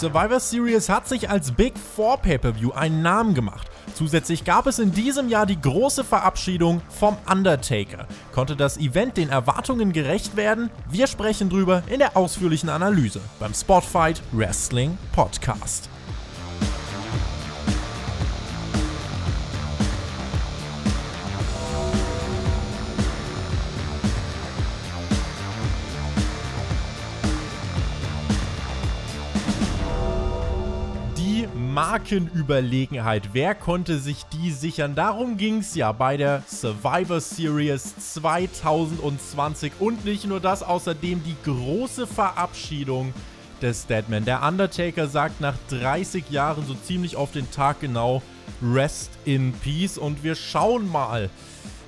Survivor Series hat sich als Big Four Pay-Per-View einen Namen gemacht. Zusätzlich gab es in diesem Jahr die große Verabschiedung vom Undertaker. Konnte das Event den Erwartungen gerecht werden? Wir sprechen drüber in der ausführlichen Analyse beim Spotfight Wrestling Podcast. Markenüberlegenheit. Wer konnte sich die sichern? Darum ging es ja bei der Survivor Series 2020. Und nicht nur das, außerdem die große Verabschiedung des Deadman. Der Undertaker sagt nach 30 Jahren so ziemlich auf den Tag genau Rest in Peace. Und wir schauen mal,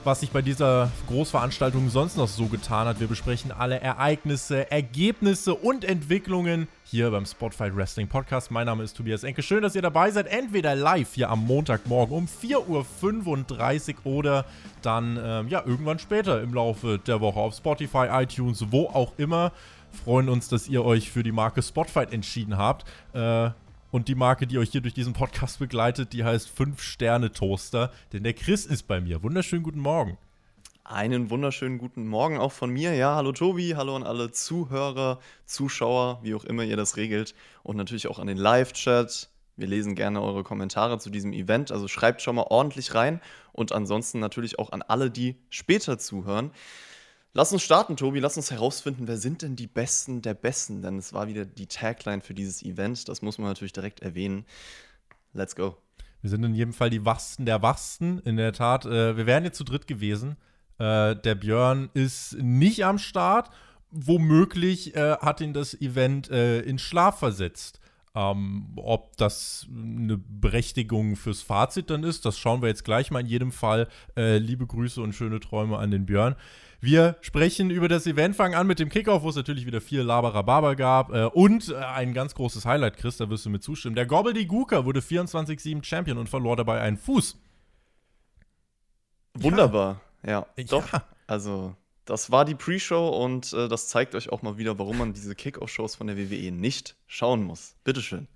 was sich bei dieser Großveranstaltung sonst noch so getan hat. Wir besprechen alle Ereignisse, Ergebnisse und Entwicklungen hier beim Spotfight Wrestling Podcast. Mein Name ist Tobias Enke. Schön, dass ihr dabei seid. Entweder live hier am Montagmorgen um 4.35 Uhr oder dann ähm, ja irgendwann später im Laufe der Woche auf Spotify, iTunes, wo auch immer. Freuen uns, dass ihr euch für die Marke Spotfight entschieden habt. Äh, und die Marke, die euch hier durch diesen Podcast begleitet, die heißt 5-Sterne-Toaster. Denn der Chris ist bei mir. Wunderschönen guten Morgen. Einen wunderschönen guten Morgen auch von mir. Ja, hallo Tobi, hallo an alle Zuhörer, Zuschauer, wie auch immer ihr das regelt. Und natürlich auch an den Live-Chat. Wir lesen gerne eure Kommentare zu diesem Event. Also schreibt schon mal ordentlich rein. Und ansonsten natürlich auch an alle, die später zuhören. Lass uns starten, Tobi. Lass uns herausfinden, wer sind denn die Besten der Besten? Denn es war wieder die Tagline für dieses Event. Das muss man natürlich direkt erwähnen. Let's go. Wir sind in jedem Fall die Wachsten der Wachsten. In der Tat, äh, wir wären jetzt zu dritt gewesen. Äh, der Björn ist nicht am Start. Womöglich äh, hat ihn das Event äh, in Schlaf versetzt. Ähm, ob das eine Berechtigung fürs Fazit dann ist, das schauen wir jetzt gleich mal in jedem Fall. Äh, liebe Grüße und schöne Träume an den Björn. Wir sprechen über das Event, fangen an mit dem Kickoff, wo es natürlich wieder viel Labarababa gab. Äh, und äh, ein ganz großes Highlight, Chris, da wirst du mir zustimmen. Der Gobbledygooker wurde 24-7 Champion und verlor dabei einen Fuß. Wunderbar, ja. ja. Doch. Also, das war die Pre-Show und äh, das zeigt euch auch mal wieder, warum man diese Kickoff-Shows von der WWE nicht schauen muss. Bitteschön.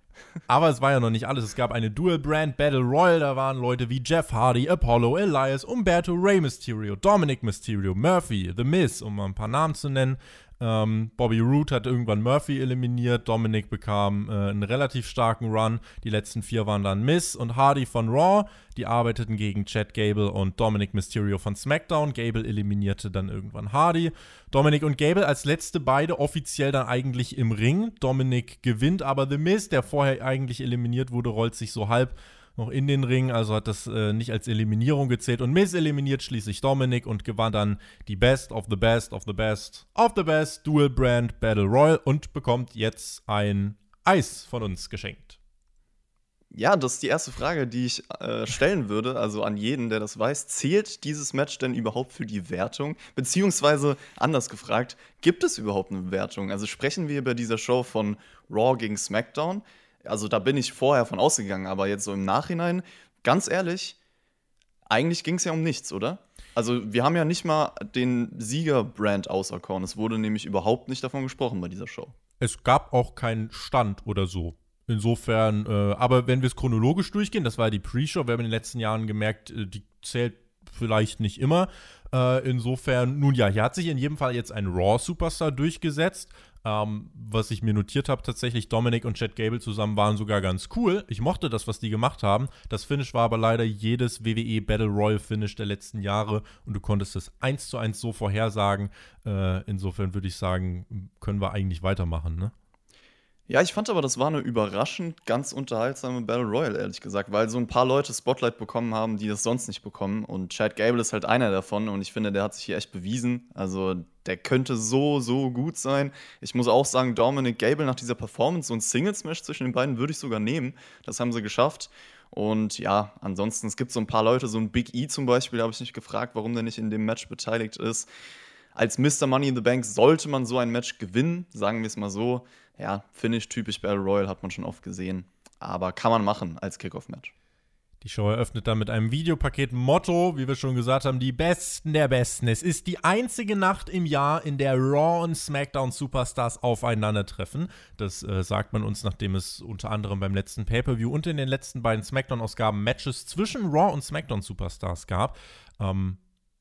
Aber es war ja noch nicht alles. Es gab eine Dual Brand Battle Royal. Da waren Leute wie Jeff Hardy, Apollo, Elias, Umberto, Rey Mysterio, Dominic Mysterio, Murphy, The Miz, um mal ein paar Namen zu nennen. Ähm, Bobby Roode hat irgendwann Murphy eliminiert. Dominic bekam äh, einen relativ starken Run. Die letzten vier waren dann Miss und Hardy von Raw. Die arbeiteten gegen Chad Gable und Dominic Mysterio von SmackDown. Gable eliminierte dann irgendwann Hardy. Dominic und Gable als letzte beide offiziell dann eigentlich im Ring. Dominic gewinnt, aber The Miz, der vorher eigentlich eliminiert wurde, rollt sich so halb noch in den Ring, also hat das äh, nicht als Eliminierung gezählt und Miz eliminiert schließlich Dominic und gewann dann die Best of the Best of the Best of the Best Dual Brand Battle Royal und bekommt jetzt ein Eis von uns geschenkt. Ja, das ist die erste Frage, die ich äh, stellen würde, also an jeden, der das weiß. Zählt dieses Match denn überhaupt für die Wertung? Beziehungsweise anders gefragt, gibt es überhaupt eine Wertung? Also sprechen wir bei dieser Show von Raw gegen SmackDown? Also da bin ich vorher von ausgegangen, aber jetzt so im Nachhinein, ganz ehrlich, eigentlich ging es ja um nichts, oder? Also wir haben ja nicht mal den Sieger-Brand auserkoren. Es wurde nämlich überhaupt nicht davon gesprochen bei dieser Show. Es gab auch keinen Stand oder so. Insofern, äh, aber wenn wir es chronologisch durchgehen, das war die Pre-Show, wir haben in den letzten Jahren gemerkt, äh, die zählt vielleicht nicht immer. Äh, insofern, nun ja, hier hat sich in jedem Fall jetzt ein Raw-Superstar durchgesetzt. Ähm, was ich mir notiert habe, tatsächlich Dominic und Chad Gable zusammen waren sogar ganz cool. Ich mochte das, was die gemacht haben. Das Finish war aber leider jedes WWE Battle Royal Finish der letzten Jahre und du konntest es eins zu eins so vorhersagen. Äh, insofern würde ich sagen, können wir eigentlich weitermachen, ne? Ja, ich fand aber, das war eine überraschend ganz unterhaltsame Battle Royale, ehrlich gesagt, weil so ein paar Leute Spotlight bekommen haben, die das sonst nicht bekommen. Und Chad Gable ist halt einer davon und ich finde, der hat sich hier echt bewiesen. Also, der könnte so, so gut sein. Ich muss auch sagen, Dominic Gable nach dieser Performance, so ein Singles-Match zwischen den beiden würde ich sogar nehmen. Das haben sie geschafft. Und ja, ansonsten, es gibt so ein paar Leute, so ein Big E zum Beispiel, da habe ich nicht gefragt, warum der nicht in dem Match beteiligt ist. Als Mr. Money in the Bank sollte man so ein Match gewinnen, sagen wir es mal so ja, Finish typisch Battle Royal hat man schon oft gesehen. Aber kann man machen als Kickoff-Match. Die Show eröffnet dann mit einem Videopaket Motto, wie wir schon gesagt haben, die Besten der Besten. Es ist die einzige Nacht im Jahr, in der Raw und SmackDown Superstars aufeinandertreffen. Das äh, sagt man uns, nachdem es unter anderem beim letzten Pay-Per-View und in den letzten beiden SmackDown-Ausgaben Matches zwischen Raw und SmackDown Superstars gab. Ähm,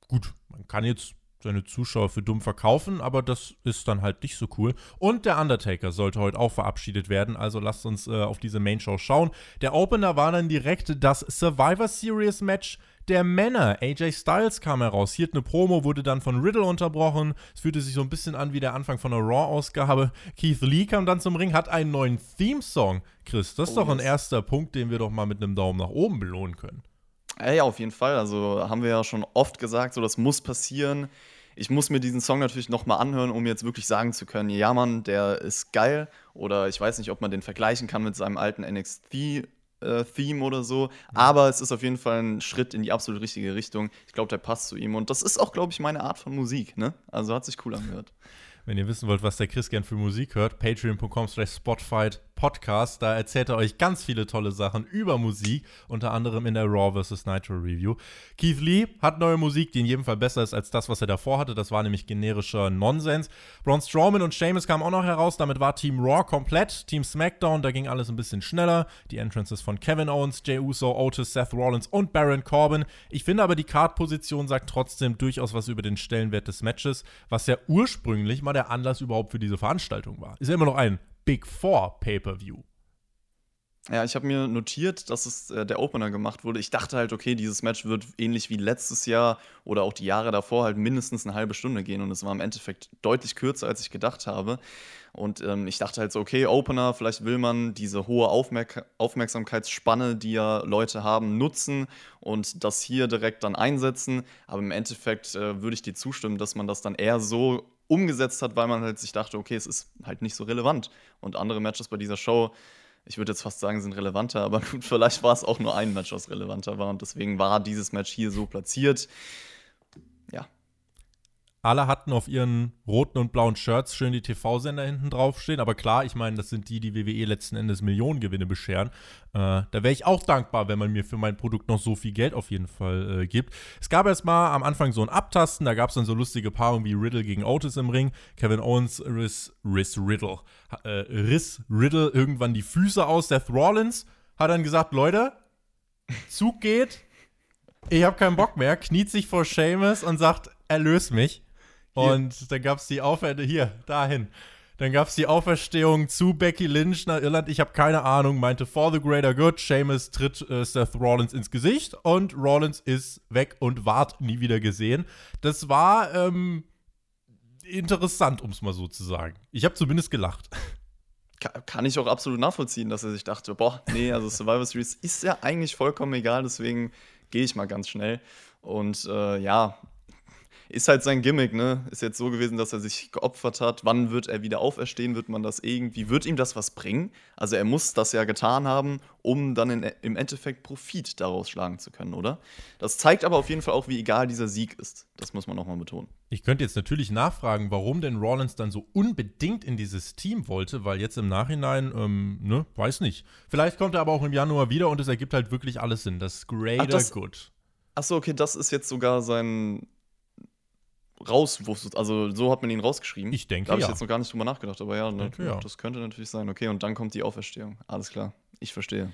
gut, man kann jetzt seine Zuschauer für dumm verkaufen, aber das ist dann halt nicht so cool. Und der Undertaker sollte heute auch verabschiedet werden, also lasst uns äh, auf diese Main Show schauen. Der Opener war dann direkt das Survivor Series Match der Männer. AJ Styles kam heraus, hielt eine Promo, wurde dann von Riddle unterbrochen. Es fühlte sich so ein bisschen an wie der Anfang von einer Raw-Ausgabe. Keith Lee kam dann zum Ring, hat einen neuen Theme-Song. Chris, das ist oh, doch ein erster Punkt, den wir doch mal mit einem Daumen nach oben belohnen können. Ja, auf jeden Fall. Also haben wir ja schon oft gesagt, so das muss passieren. Ich muss mir diesen Song natürlich nochmal anhören, um jetzt wirklich sagen zu können, ja Mann, der ist geil. Oder ich weiß nicht, ob man den vergleichen kann mit seinem alten NXT. Äh, Theme oder so, aber es ist auf jeden Fall ein Schritt in die absolut richtige Richtung. Ich glaube, der passt zu ihm und das ist auch, glaube ich, meine Art von Musik. Ne? Also hat sich cool angehört. Wenn ihr wissen wollt, was der Chris gern für Musik hört, patreon.com slash spotfight Podcast. Da erzählt er euch ganz viele tolle Sachen über Musik, unter anderem in der Raw vs. Nitro Review. Keith Lee hat neue Musik, die in jedem Fall besser ist als das, was er davor hatte. Das war nämlich generischer Nonsens. Braun Strowman und Sheamus kamen auch noch heraus. Damit war Team Raw komplett. Team SmackDown, da ging alles ein bisschen schneller. Die Entrances von Kevin Owens, Jey Uso, Otis, Seth Rollins und Baron Corbin. Ich finde aber, die Card-Position sagt trotzdem durchaus was über den Stellenwert des Matches, was ja ursprünglich mal der Anlass überhaupt für diese Veranstaltung war. Ist ja immer noch ein Big Four Pay-per-View. Ja, ich habe mir notiert, dass es äh, der Opener gemacht wurde. Ich dachte halt, okay, dieses Match wird ähnlich wie letztes Jahr oder auch die Jahre davor halt mindestens eine halbe Stunde gehen und es war im Endeffekt deutlich kürzer, als ich gedacht habe. Und ähm, ich dachte halt so, okay, Opener, vielleicht will man diese hohe Aufmerk Aufmerksamkeitsspanne, die ja Leute haben, nutzen und das hier direkt dann einsetzen. Aber im Endeffekt äh, würde ich dir zustimmen, dass man das dann eher so umgesetzt hat, weil man halt sich dachte, okay, es ist halt nicht so relevant. Und andere Matches bei dieser Show, ich würde jetzt fast sagen, sind relevanter, aber gut, vielleicht war es auch nur ein Match, was relevanter war. Und deswegen war dieses Match hier so platziert. Alle hatten auf ihren roten und blauen Shirts schön die TV-Sender hinten draufstehen. Aber klar, ich meine, das sind die, die WWE letzten Endes Millionengewinne bescheren. Äh, da wäre ich auch dankbar, wenn man mir für mein Produkt noch so viel Geld auf jeden Fall äh, gibt. Es gab erst mal am Anfang so ein Abtasten. Da gab es dann so lustige Paarungen wie Riddle gegen Otis im Ring. Kevin Owens riss, riss Riddle. Äh, riss Riddle irgendwann die Füße aus. Seth Rollins hat dann gesagt: Leute, Zug geht. Ich habe keinen Bock mehr. Kniet sich vor Seamus und sagt: Erlös mich. Und dann gab es die Auferstehung, hier, dahin. Dann gab es die Auferstehung zu Becky Lynch nach Irland. Ich habe keine Ahnung, meinte for the greater good. Seamus tritt äh, Seth Rollins ins Gesicht und Rollins ist weg und ward nie wieder gesehen. Das war ähm, interessant, um es mal so zu sagen. Ich habe zumindest gelacht. Kann ich auch absolut nachvollziehen, dass er sich dachte, boah, nee, also Survivor Series ist ja eigentlich vollkommen egal, deswegen gehe ich mal ganz schnell. Und äh, ja, ist halt sein Gimmick, ne? Ist jetzt so gewesen, dass er sich geopfert hat. Wann wird er wieder auferstehen? Wird man das irgendwie, wird ihm das was bringen? Also er muss das ja getan haben, um dann in, im Endeffekt Profit daraus schlagen zu können, oder? Das zeigt aber auf jeden Fall auch, wie egal dieser Sieg ist. Das muss man nochmal betonen. Ich könnte jetzt natürlich nachfragen, warum denn Rollins dann so unbedingt in dieses Team wollte, weil jetzt im Nachhinein, ähm, ne, weiß nicht. Vielleicht kommt er aber auch im Januar wieder und es ergibt halt wirklich alles Sinn. Das Greater Ach, das, Good. Achso, okay, das ist jetzt sogar sein raus Also so hat man ihn rausgeschrieben. Ich denke. Da habe ich ja. jetzt noch gar nicht drüber nachgedacht, aber ja, denke, ja, das könnte natürlich sein. Okay, und dann kommt die Auferstehung. Alles klar. Ich verstehe.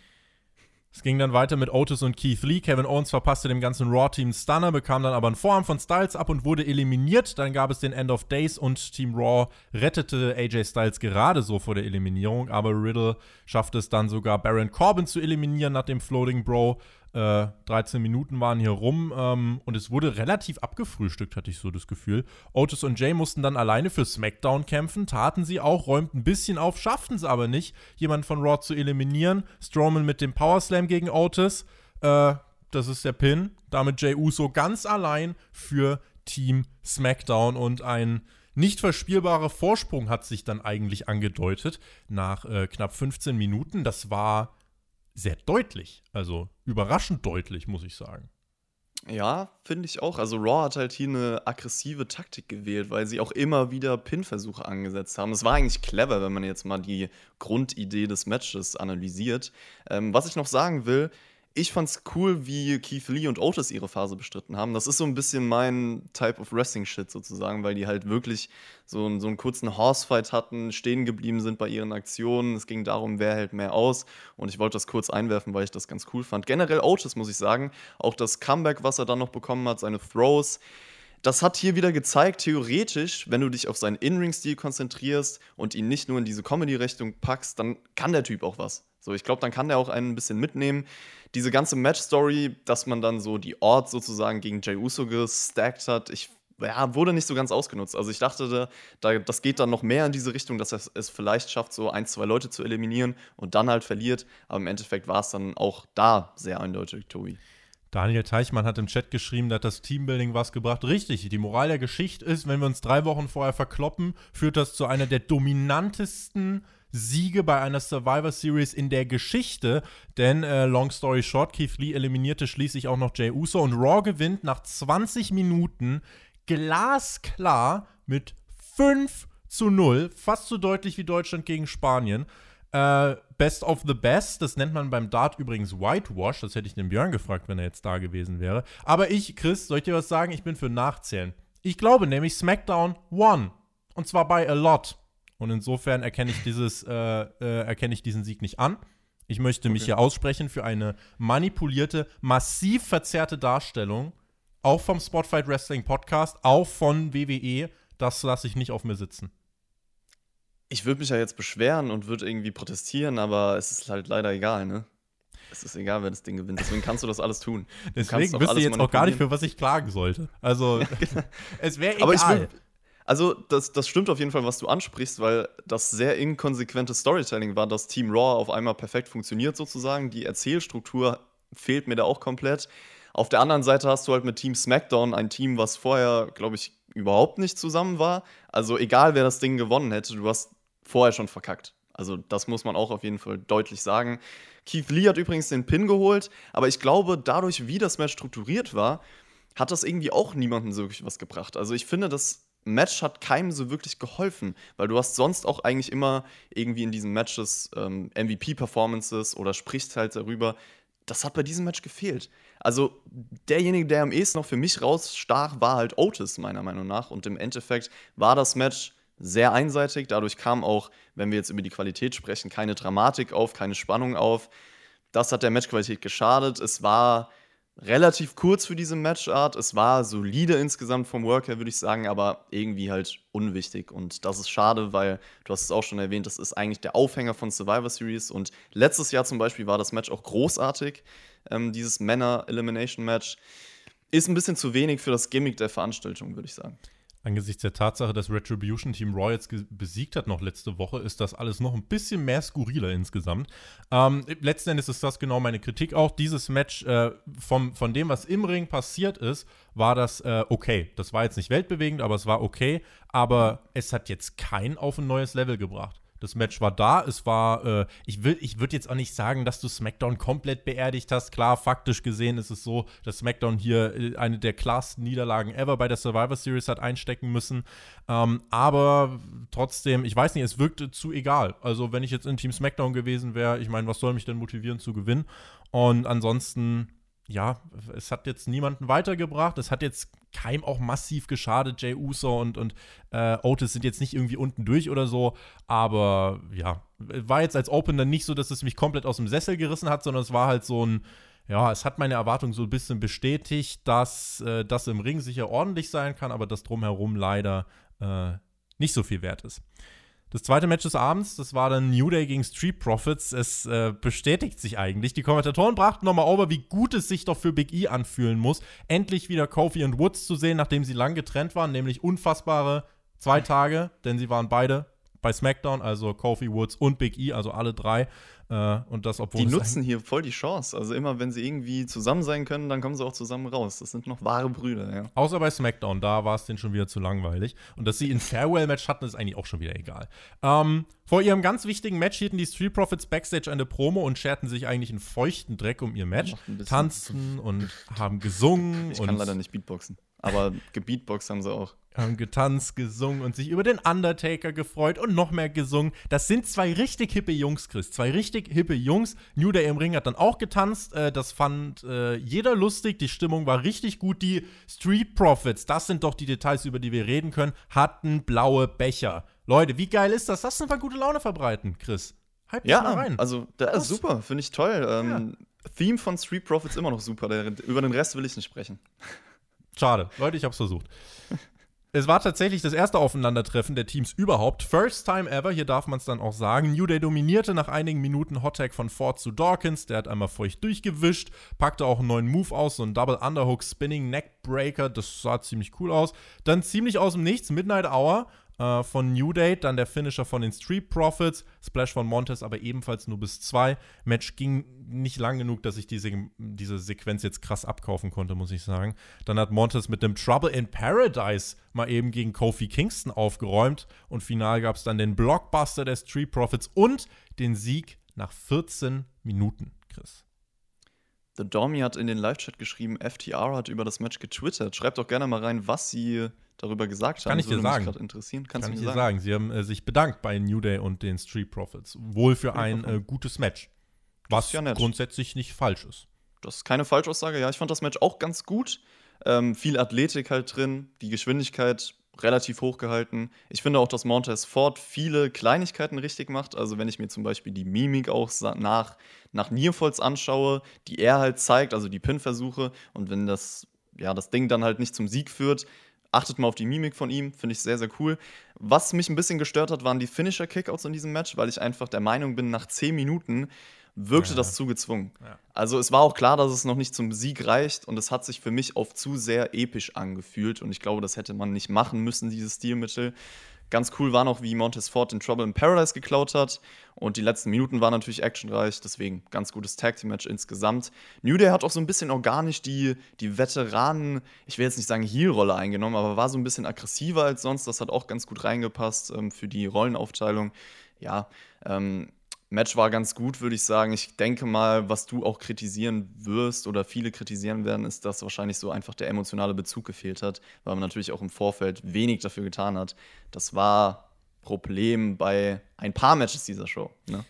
Es ging dann weiter mit Otis und Keith Lee. Kevin Owens verpasste dem ganzen Raw-Team Stunner, bekam dann aber einen Vorarm von Styles ab und wurde eliminiert. Dann gab es den End of Days und Team Raw rettete AJ Styles gerade so vor der Eliminierung, aber Riddle schaffte es dann sogar Baron Corbin zu eliminieren nach dem Floating Bro. 13 äh, Minuten waren hier rum ähm, und es wurde relativ abgefrühstückt, hatte ich so das Gefühl. Otis und Jay mussten dann alleine für SmackDown kämpfen, taten sie auch, räumten ein bisschen auf, schafften es aber nicht, jemanden von Raw zu eliminieren. Strowman mit dem Power Slam gegen Otis, äh, das ist der Pin. Damit Jay Uso ganz allein für Team SmackDown und ein nicht verspielbarer Vorsprung hat sich dann eigentlich angedeutet nach äh, knapp 15 Minuten. Das war sehr deutlich. Also überraschend deutlich, muss ich sagen. Ja, finde ich auch. Also Raw hat halt hier eine aggressive Taktik gewählt, weil sie auch immer wieder Pin-Versuche angesetzt haben. Es war eigentlich clever, wenn man jetzt mal die Grundidee des Matches analysiert. Ähm, was ich noch sagen will, ich fand's cool, wie Keith Lee und Otis ihre Phase bestritten haben. Das ist so ein bisschen mein Type of Wrestling-Shit sozusagen, weil die halt wirklich so, so einen kurzen Horsefight hatten, stehen geblieben sind bei ihren Aktionen. Es ging darum, wer hält mehr aus. Und ich wollte das kurz einwerfen, weil ich das ganz cool fand. Generell Otis, muss ich sagen, auch das Comeback, was er dann noch bekommen hat, seine Throws, das hat hier wieder gezeigt, theoretisch, wenn du dich auf seinen In-Ring-Stil konzentrierst und ihn nicht nur in diese Comedy-Richtung packst, dann kann der Typ auch was. So, ich glaube, dann kann der auch einen ein bisschen mitnehmen. Diese ganze Match-Story, dass man dann so die Ort sozusagen gegen Jay Uso gestackt hat, ich ja, wurde nicht so ganz ausgenutzt. Also ich dachte, da, das geht dann noch mehr in diese Richtung, dass er es vielleicht schafft, so ein, zwei Leute zu eliminieren und dann halt verliert. Aber im Endeffekt war es dann auch da sehr eindeutig, Tobi. Daniel Teichmann hat im Chat geschrieben, dass das Teambuilding was gebracht. Richtig, die Moral der Geschichte ist, wenn wir uns drei Wochen vorher verkloppen, führt das zu einer der dominantesten Siege bei einer Survivor Series in der Geschichte. Denn, äh, long story short, Keith Lee eliminierte schließlich auch noch Jay Uso und Raw gewinnt nach 20 Minuten glasklar mit 5 zu 0. Fast so deutlich wie Deutschland gegen Spanien. Äh, Best of the Best, das nennt man beim Dart übrigens Whitewash. Das hätte ich den Björn gefragt, wenn er jetzt da gewesen wäre. Aber ich, Chris, soll ich dir was sagen? Ich bin für Nachzählen. Ich glaube nämlich, SmackDown won. Und zwar bei a lot. Und insofern erkenne ich, dieses, äh, äh, erkenne ich diesen Sieg nicht an. Ich möchte mich okay. hier aussprechen für eine manipulierte, massiv verzerrte Darstellung, auch vom Spotfight Wrestling Podcast, auch von WWE. Das lasse ich nicht auf mir sitzen. Ich würde mich ja jetzt beschweren und würde irgendwie protestieren, aber es ist halt leider egal, ne? Es ist egal, wer das Ding gewinnt. Deswegen kannst du das alles tun. Du Deswegen wüsste ich jetzt auch gar nicht, für was ich klagen sollte. Also, genau. es wäre egal. Aber ich will, also, das, das stimmt auf jeden Fall, was du ansprichst, weil das sehr inkonsequente Storytelling war, dass Team Raw auf einmal perfekt funktioniert, sozusagen. Die Erzählstruktur fehlt mir da auch komplett. Auf der anderen Seite hast du halt mit Team SmackDown ein Team, was vorher, glaube ich, überhaupt nicht zusammen war. Also, egal wer das Ding gewonnen hätte, du hast vorher schon verkackt. Also, das muss man auch auf jeden Fall deutlich sagen. Keith Lee hat übrigens den Pin geholt, aber ich glaube, dadurch, wie das Match strukturiert war, hat das irgendwie auch niemandem so wirklich was gebracht. Also, ich finde, das Match hat keinem so wirklich geholfen, weil du hast sonst auch eigentlich immer irgendwie in diesen Matches ähm, MVP-Performances oder sprichst halt darüber. Das hat bei diesem Match gefehlt. Also derjenige, der am ehesten noch für mich rausstach, war halt Otis, meiner Meinung nach. Und im Endeffekt war das Match sehr einseitig. Dadurch kam auch, wenn wir jetzt über die Qualität sprechen, keine Dramatik auf, keine Spannung auf. Das hat der Matchqualität geschadet. Es war relativ kurz für diese Matchart. Es war solide insgesamt vom Work her, würde ich sagen, aber irgendwie halt unwichtig. Und das ist schade, weil du hast es auch schon erwähnt, das ist eigentlich der Aufhänger von Survivor Series. Und letztes Jahr zum Beispiel war das Match auch großartig, ähm, dieses Männer-Elimination-Match. Ist ein bisschen zu wenig für das Gimmick der Veranstaltung, würde ich sagen angesichts der Tatsache, dass Retribution Team Royals besiegt hat noch letzte Woche, ist das alles noch ein bisschen mehr skurriler insgesamt. Ähm, letzten Endes ist das genau meine Kritik auch. Dieses Match äh, vom, von dem, was im Ring passiert ist, war das äh, okay. Das war jetzt nicht weltbewegend, aber es war okay. Aber es hat jetzt kein auf ein neues Level gebracht. Das Match war da. Es war, äh, ich, ich würde jetzt auch nicht sagen, dass du SmackDown komplett beerdigt hast. Klar, faktisch gesehen ist es so, dass SmackDown hier äh, eine der klarsten Niederlagen ever bei der Survivor Series hat einstecken müssen. Ähm, aber trotzdem, ich weiß nicht, es wirkte zu egal. Also, wenn ich jetzt in Team SmackDown gewesen wäre, ich meine, was soll mich denn motivieren zu gewinnen? Und ansonsten ja, es hat jetzt niemanden weitergebracht. Es hat jetzt keinem auch massiv geschadet. Jay Uso und, und äh, Otis sind jetzt nicht irgendwie unten durch oder so. Aber ja, war jetzt als Opener nicht so, dass es mich komplett aus dem Sessel gerissen hat, sondern es war halt so ein, ja, es hat meine Erwartung so ein bisschen bestätigt, dass äh, das im Ring sicher ordentlich sein kann, aber das drumherum leider äh, nicht so viel wert ist. Das zweite Match des Abends, das war dann New Day gegen Street Profits. Es äh, bestätigt sich eigentlich. Die Kommentatoren brachten nochmal over, wie gut es sich doch für Big E anfühlen muss, endlich wieder Kofi und Woods zu sehen, nachdem sie lang getrennt waren, nämlich unfassbare zwei Tage, denn sie waren beide bei SmackDown, also Kofi Woods und Big E, also alle drei. Äh, und das, obwohl die nutzen hier voll die Chance. Also immer, wenn sie irgendwie zusammen sein können, dann kommen sie auch zusammen raus. Das sind noch wahre Brüder, ja. Außer bei SmackDown, da war es denen schon wieder zu langweilig. Und dass sie ein Farewell-Match hatten, ist eigentlich auch schon wieder egal. Ähm, vor ihrem ganz wichtigen Match hielten die Street Profits Backstage eine Promo und scherten sich eigentlich einen feuchten Dreck um ihr Match. Tanzten und haben gesungen. Ich kann leider nicht Beatboxen. Aber Gebeatbox haben sie auch. Haben getanzt, gesungen und sich über den Undertaker gefreut und noch mehr gesungen. Das sind zwei richtig hippe Jungs, Chris. Zwei richtig hippe Jungs. New Day im Ring hat dann auch getanzt. Äh, das fand äh, jeder lustig. Die Stimmung war richtig gut. Die Street Profits, das sind doch die Details, über die wir reden können, hatten blaue Becher. Leute, wie geil ist das? Das sind wir gute Laune verbreiten, Chris. Hype ja, mal rein. also der ist super, finde ich toll. Ähm, ja. Theme von Street Profits immer noch super. Der, über den Rest will ich nicht sprechen. Schade. Leute, ich hab's versucht. es war tatsächlich das erste Aufeinandertreffen der Teams überhaupt. First time ever, hier darf man es dann auch sagen. New Day dominierte nach einigen Minuten Hottag von Ford zu Dawkins. Der hat einmal feucht durchgewischt, packte auch einen neuen Move aus, so ein Double Underhook Spinning Neckbreaker. Das sah ziemlich cool aus. Dann ziemlich aus dem Nichts, Midnight Hour äh, von New Date, dann der Finisher von den Street Profits, Splash von Montes aber ebenfalls nur bis zwei. Match ging nicht lang genug, dass ich diese, diese Sequenz jetzt krass abkaufen konnte, muss ich sagen. Dann hat Montes mit dem Trouble in Paradise mal eben gegen Kofi Kingston aufgeräumt und final gab es dann den Blockbuster der Street Profits und den Sieg nach 14 Minuten, Chris. The Dormy hat in den Live-Chat geschrieben, FTR hat über das Match getwittert. Schreibt doch gerne mal rein, was sie darüber gesagt haben. Kann ich dir sagen. interessieren. Kannst Kann ich dir sagen? sagen. Sie haben äh, sich bedankt bei New Day und den Street Profits. Wohl für ein äh, gutes Match. Was ja grundsätzlich nicht falsch ist. Das ist keine Falschaussage. Ja, ich fand das Match auch ganz gut. Ähm, viel Athletik halt drin, die Geschwindigkeit relativ hoch gehalten. Ich finde auch, dass Montez Ford viele Kleinigkeiten richtig macht. Also wenn ich mir zum Beispiel die Mimik auch nach, nach Nearfalls anschaue, die er halt zeigt, also die Pin-Versuche, und wenn das, ja, das Ding dann halt nicht zum Sieg führt, Achtet mal auf die Mimik von ihm, finde ich sehr, sehr cool. Was mich ein bisschen gestört hat, waren die Finisher-Kickouts in diesem Match, weil ich einfach der Meinung bin, nach 10 Minuten wirkte ja. das zu gezwungen. Ja. Also es war auch klar, dass es noch nicht zum Sieg reicht und es hat sich für mich auf zu sehr episch angefühlt und ich glaube, das hätte man nicht machen müssen, dieses Stilmittel. Ganz cool war noch, wie Montez Ford den Trouble in Paradise geklaut hat. Und die letzten Minuten waren natürlich actionreich, deswegen ganz gutes Tag Team Match insgesamt. New Day hat auch so ein bisschen organisch die, die Veteranen, ich will jetzt nicht sagen Heel-Rolle eingenommen, aber war so ein bisschen aggressiver als sonst. Das hat auch ganz gut reingepasst ähm, für die Rollenaufteilung. Ja, ähm, Match war ganz gut, würde ich sagen. Ich denke mal, was du auch kritisieren wirst oder viele kritisieren werden, ist, dass wahrscheinlich so einfach der emotionale Bezug gefehlt hat, weil man natürlich auch im Vorfeld wenig dafür getan hat. Das war Problem bei ein paar Matches dieser Show. Ne?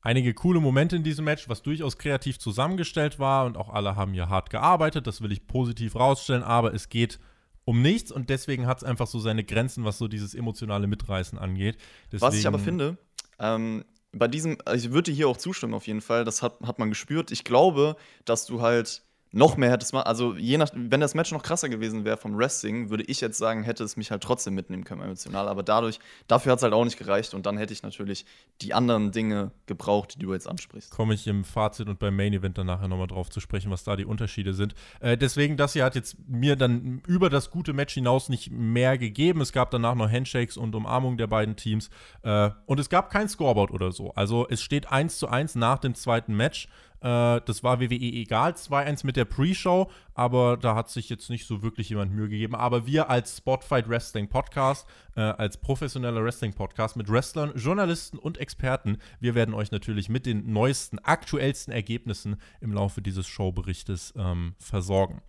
Einige coole Momente in diesem Match, was durchaus kreativ zusammengestellt war und auch alle haben hier hart gearbeitet. Das will ich positiv rausstellen, aber es geht um nichts und deswegen hat es einfach so seine Grenzen, was so dieses emotionale Mitreißen angeht. Deswegen, was ich aber finde, ähm, bei diesem, also ich würde hier auch zustimmen auf jeden Fall, das hat, hat man gespürt. Ich glaube, dass du halt noch mehr hättest mal, also je nach, wenn das Match noch krasser gewesen wäre vom Wrestling, würde ich jetzt sagen, hätte es mich halt trotzdem mitnehmen können emotional, aber dadurch, dafür hat es halt auch nicht gereicht und dann hätte ich natürlich die anderen Dinge gebraucht, die du jetzt ansprichst. Komme ich im Fazit und beim Main Event dann nachher nochmal drauf zu sprechen, was da die Unterschiede sind. Äh, deswegen, das hier hat jetzt mir dann über das gute Match hinaus nicht mehr gegeben. Es gab danach noch Handshakes und Umarmungen der beiden Teams äh, und es gab kein Scoreboard oder so. Also es steht 1 zu 1 nach dem zweiten Match. Äh, das war WWE egal, 2-1 mit der Pre-Show, aber da hat sich jetzt nicht so wirklich jemand Mühe gegeben. Aber wir als Spotfight Wrestling Podcast, äh, als professioneller Wrestling Podcast mit Wrestlern, Journalisten und Experten, wir werden euch natürlich mit den neuesten, aktuellsten Ergebnissen im Laufe dieses Showberichtes ähm, versorgen.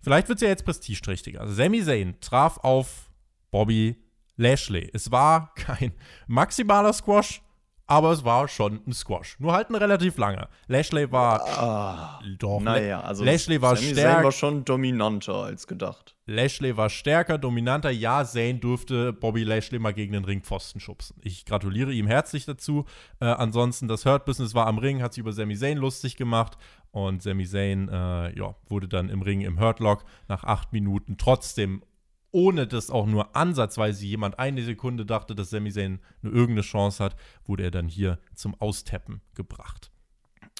Vielleicht wird es ja jetzt prestigeträchtiger. Also Sami Zayn traf auf Bobby Lashley. Es war kein maximaler Squash, aber es war schon ein Squash. Nur halt ein relativ langer. Lashley war. Ah, doch. Naja, also Lashley war Sami stärker. war schon dominanter als gedacht. Lashley war stärker, dominanter. Ja, Zane durfte Bobby Lashley mal gegen den Ringpfosten schubsen. Ich gratuliere ihm herzlich dazu. Äh, ansonsten, das Hurt Business war am Ring, hat sich über Sami Zayn lustig gemacht. Und Sami Zayn äh, ja, wurde dann im Ring im Hurtlock nach acht Minuten trotzdem ohne dass auch nur ansatzweise jemand eine Sekunde dachte, dass Sami Zayn eine irgendeine Chance hat, wurde er dann hier zum Austeppen gebracht.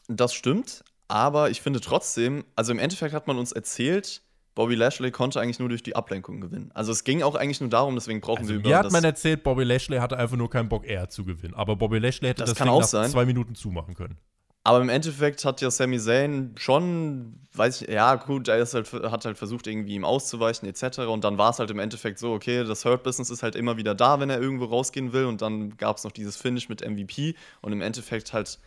Das stimmt, aber ich finde trotzdem, also im Endeffekt hat man uns erzählt, Bobby Lashley konnte eigentlich nur durch die Ablenkung gewinnen. Also es ging auch eigentlich nur darum, deswegen brauchen also wir über Mir hat man erzählt, Bobby Lashley hatte einfach nur keinen Bock, er zu gewinnen. Aber Bobby Lashley hätte das, das Ding nach sein. zwei Minuten zumachen können. Aber im Endeffekt hat ja Sami Zayn schon, weiß ich, ja, gut, er halt, hat halt versucht, irgendwie ihm auszuweichen, etc. Und dann war es halt im Endeffekt so, okay, das Hurt-Business ist halt immer wieder da, wenn er irgendwo rausgehen will. Und dann gab es noch dieses Finish mit MVP. Und im Endeffekt halt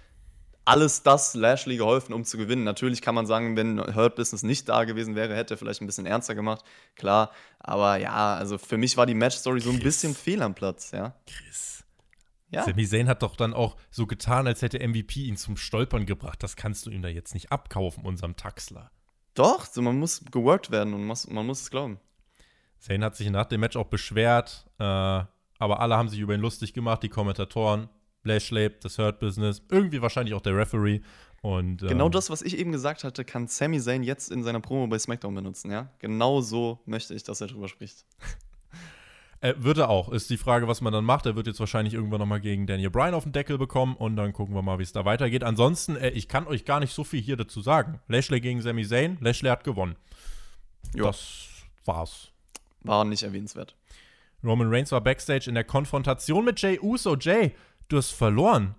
alles das Lashley geholfen, um zu gewinnen. Natürlich kann man sagen, wenn Hurt Business nicht da gewesen wäre, hätte er vielleicht ein bisschen ernster gemacht, klar. Aber ja, also für mich war die Match-Story so ein bisschen fehl am Platz, ja. Chris. Ja. Sami Zayn hat doch dann auch so getan, als hätte MVP ihn zum Stolpern gebracht. Das kannst du ihm da jetzt nicht abkaufen, unserem Taxler. Doch, so man muss geworkt werden und muss, man muss es glauben. Zayn hat sich nach dem Match auch beschwert, äh, aber alle haben sich über ihn lustig gemacht, die Kommentatoren. Lashley, das Hurt Business, irgendwie wahrscheinlich auch der Referee. Und, ähm, genau das, was ich eben gesagt hatte, kann Sami Zayn jetzt in seiner Promo bei SmackDown benutzen, ja? Genau so möchte ich, dass er drüber spricht. äh, wird er auch. Ist die Frage, was man dann macht. Er wird jetzt wahrscheinlich irgendwann nochmal gegen Daniel Bryan auf den Deckel bekommen und dann gucken wir mal, wie es da weitergeht. Ansonsten, äh, ich kann euch gar nicht so viel hier dazu sagen. Lashley gegen Sami Zayn, Lashley hat gewonnen. Jo. Das war's. War nicht erwähnenswert. Roman Reigns war backstage in der Konfrontation mit Jay Uso. Jay, du hast verloren.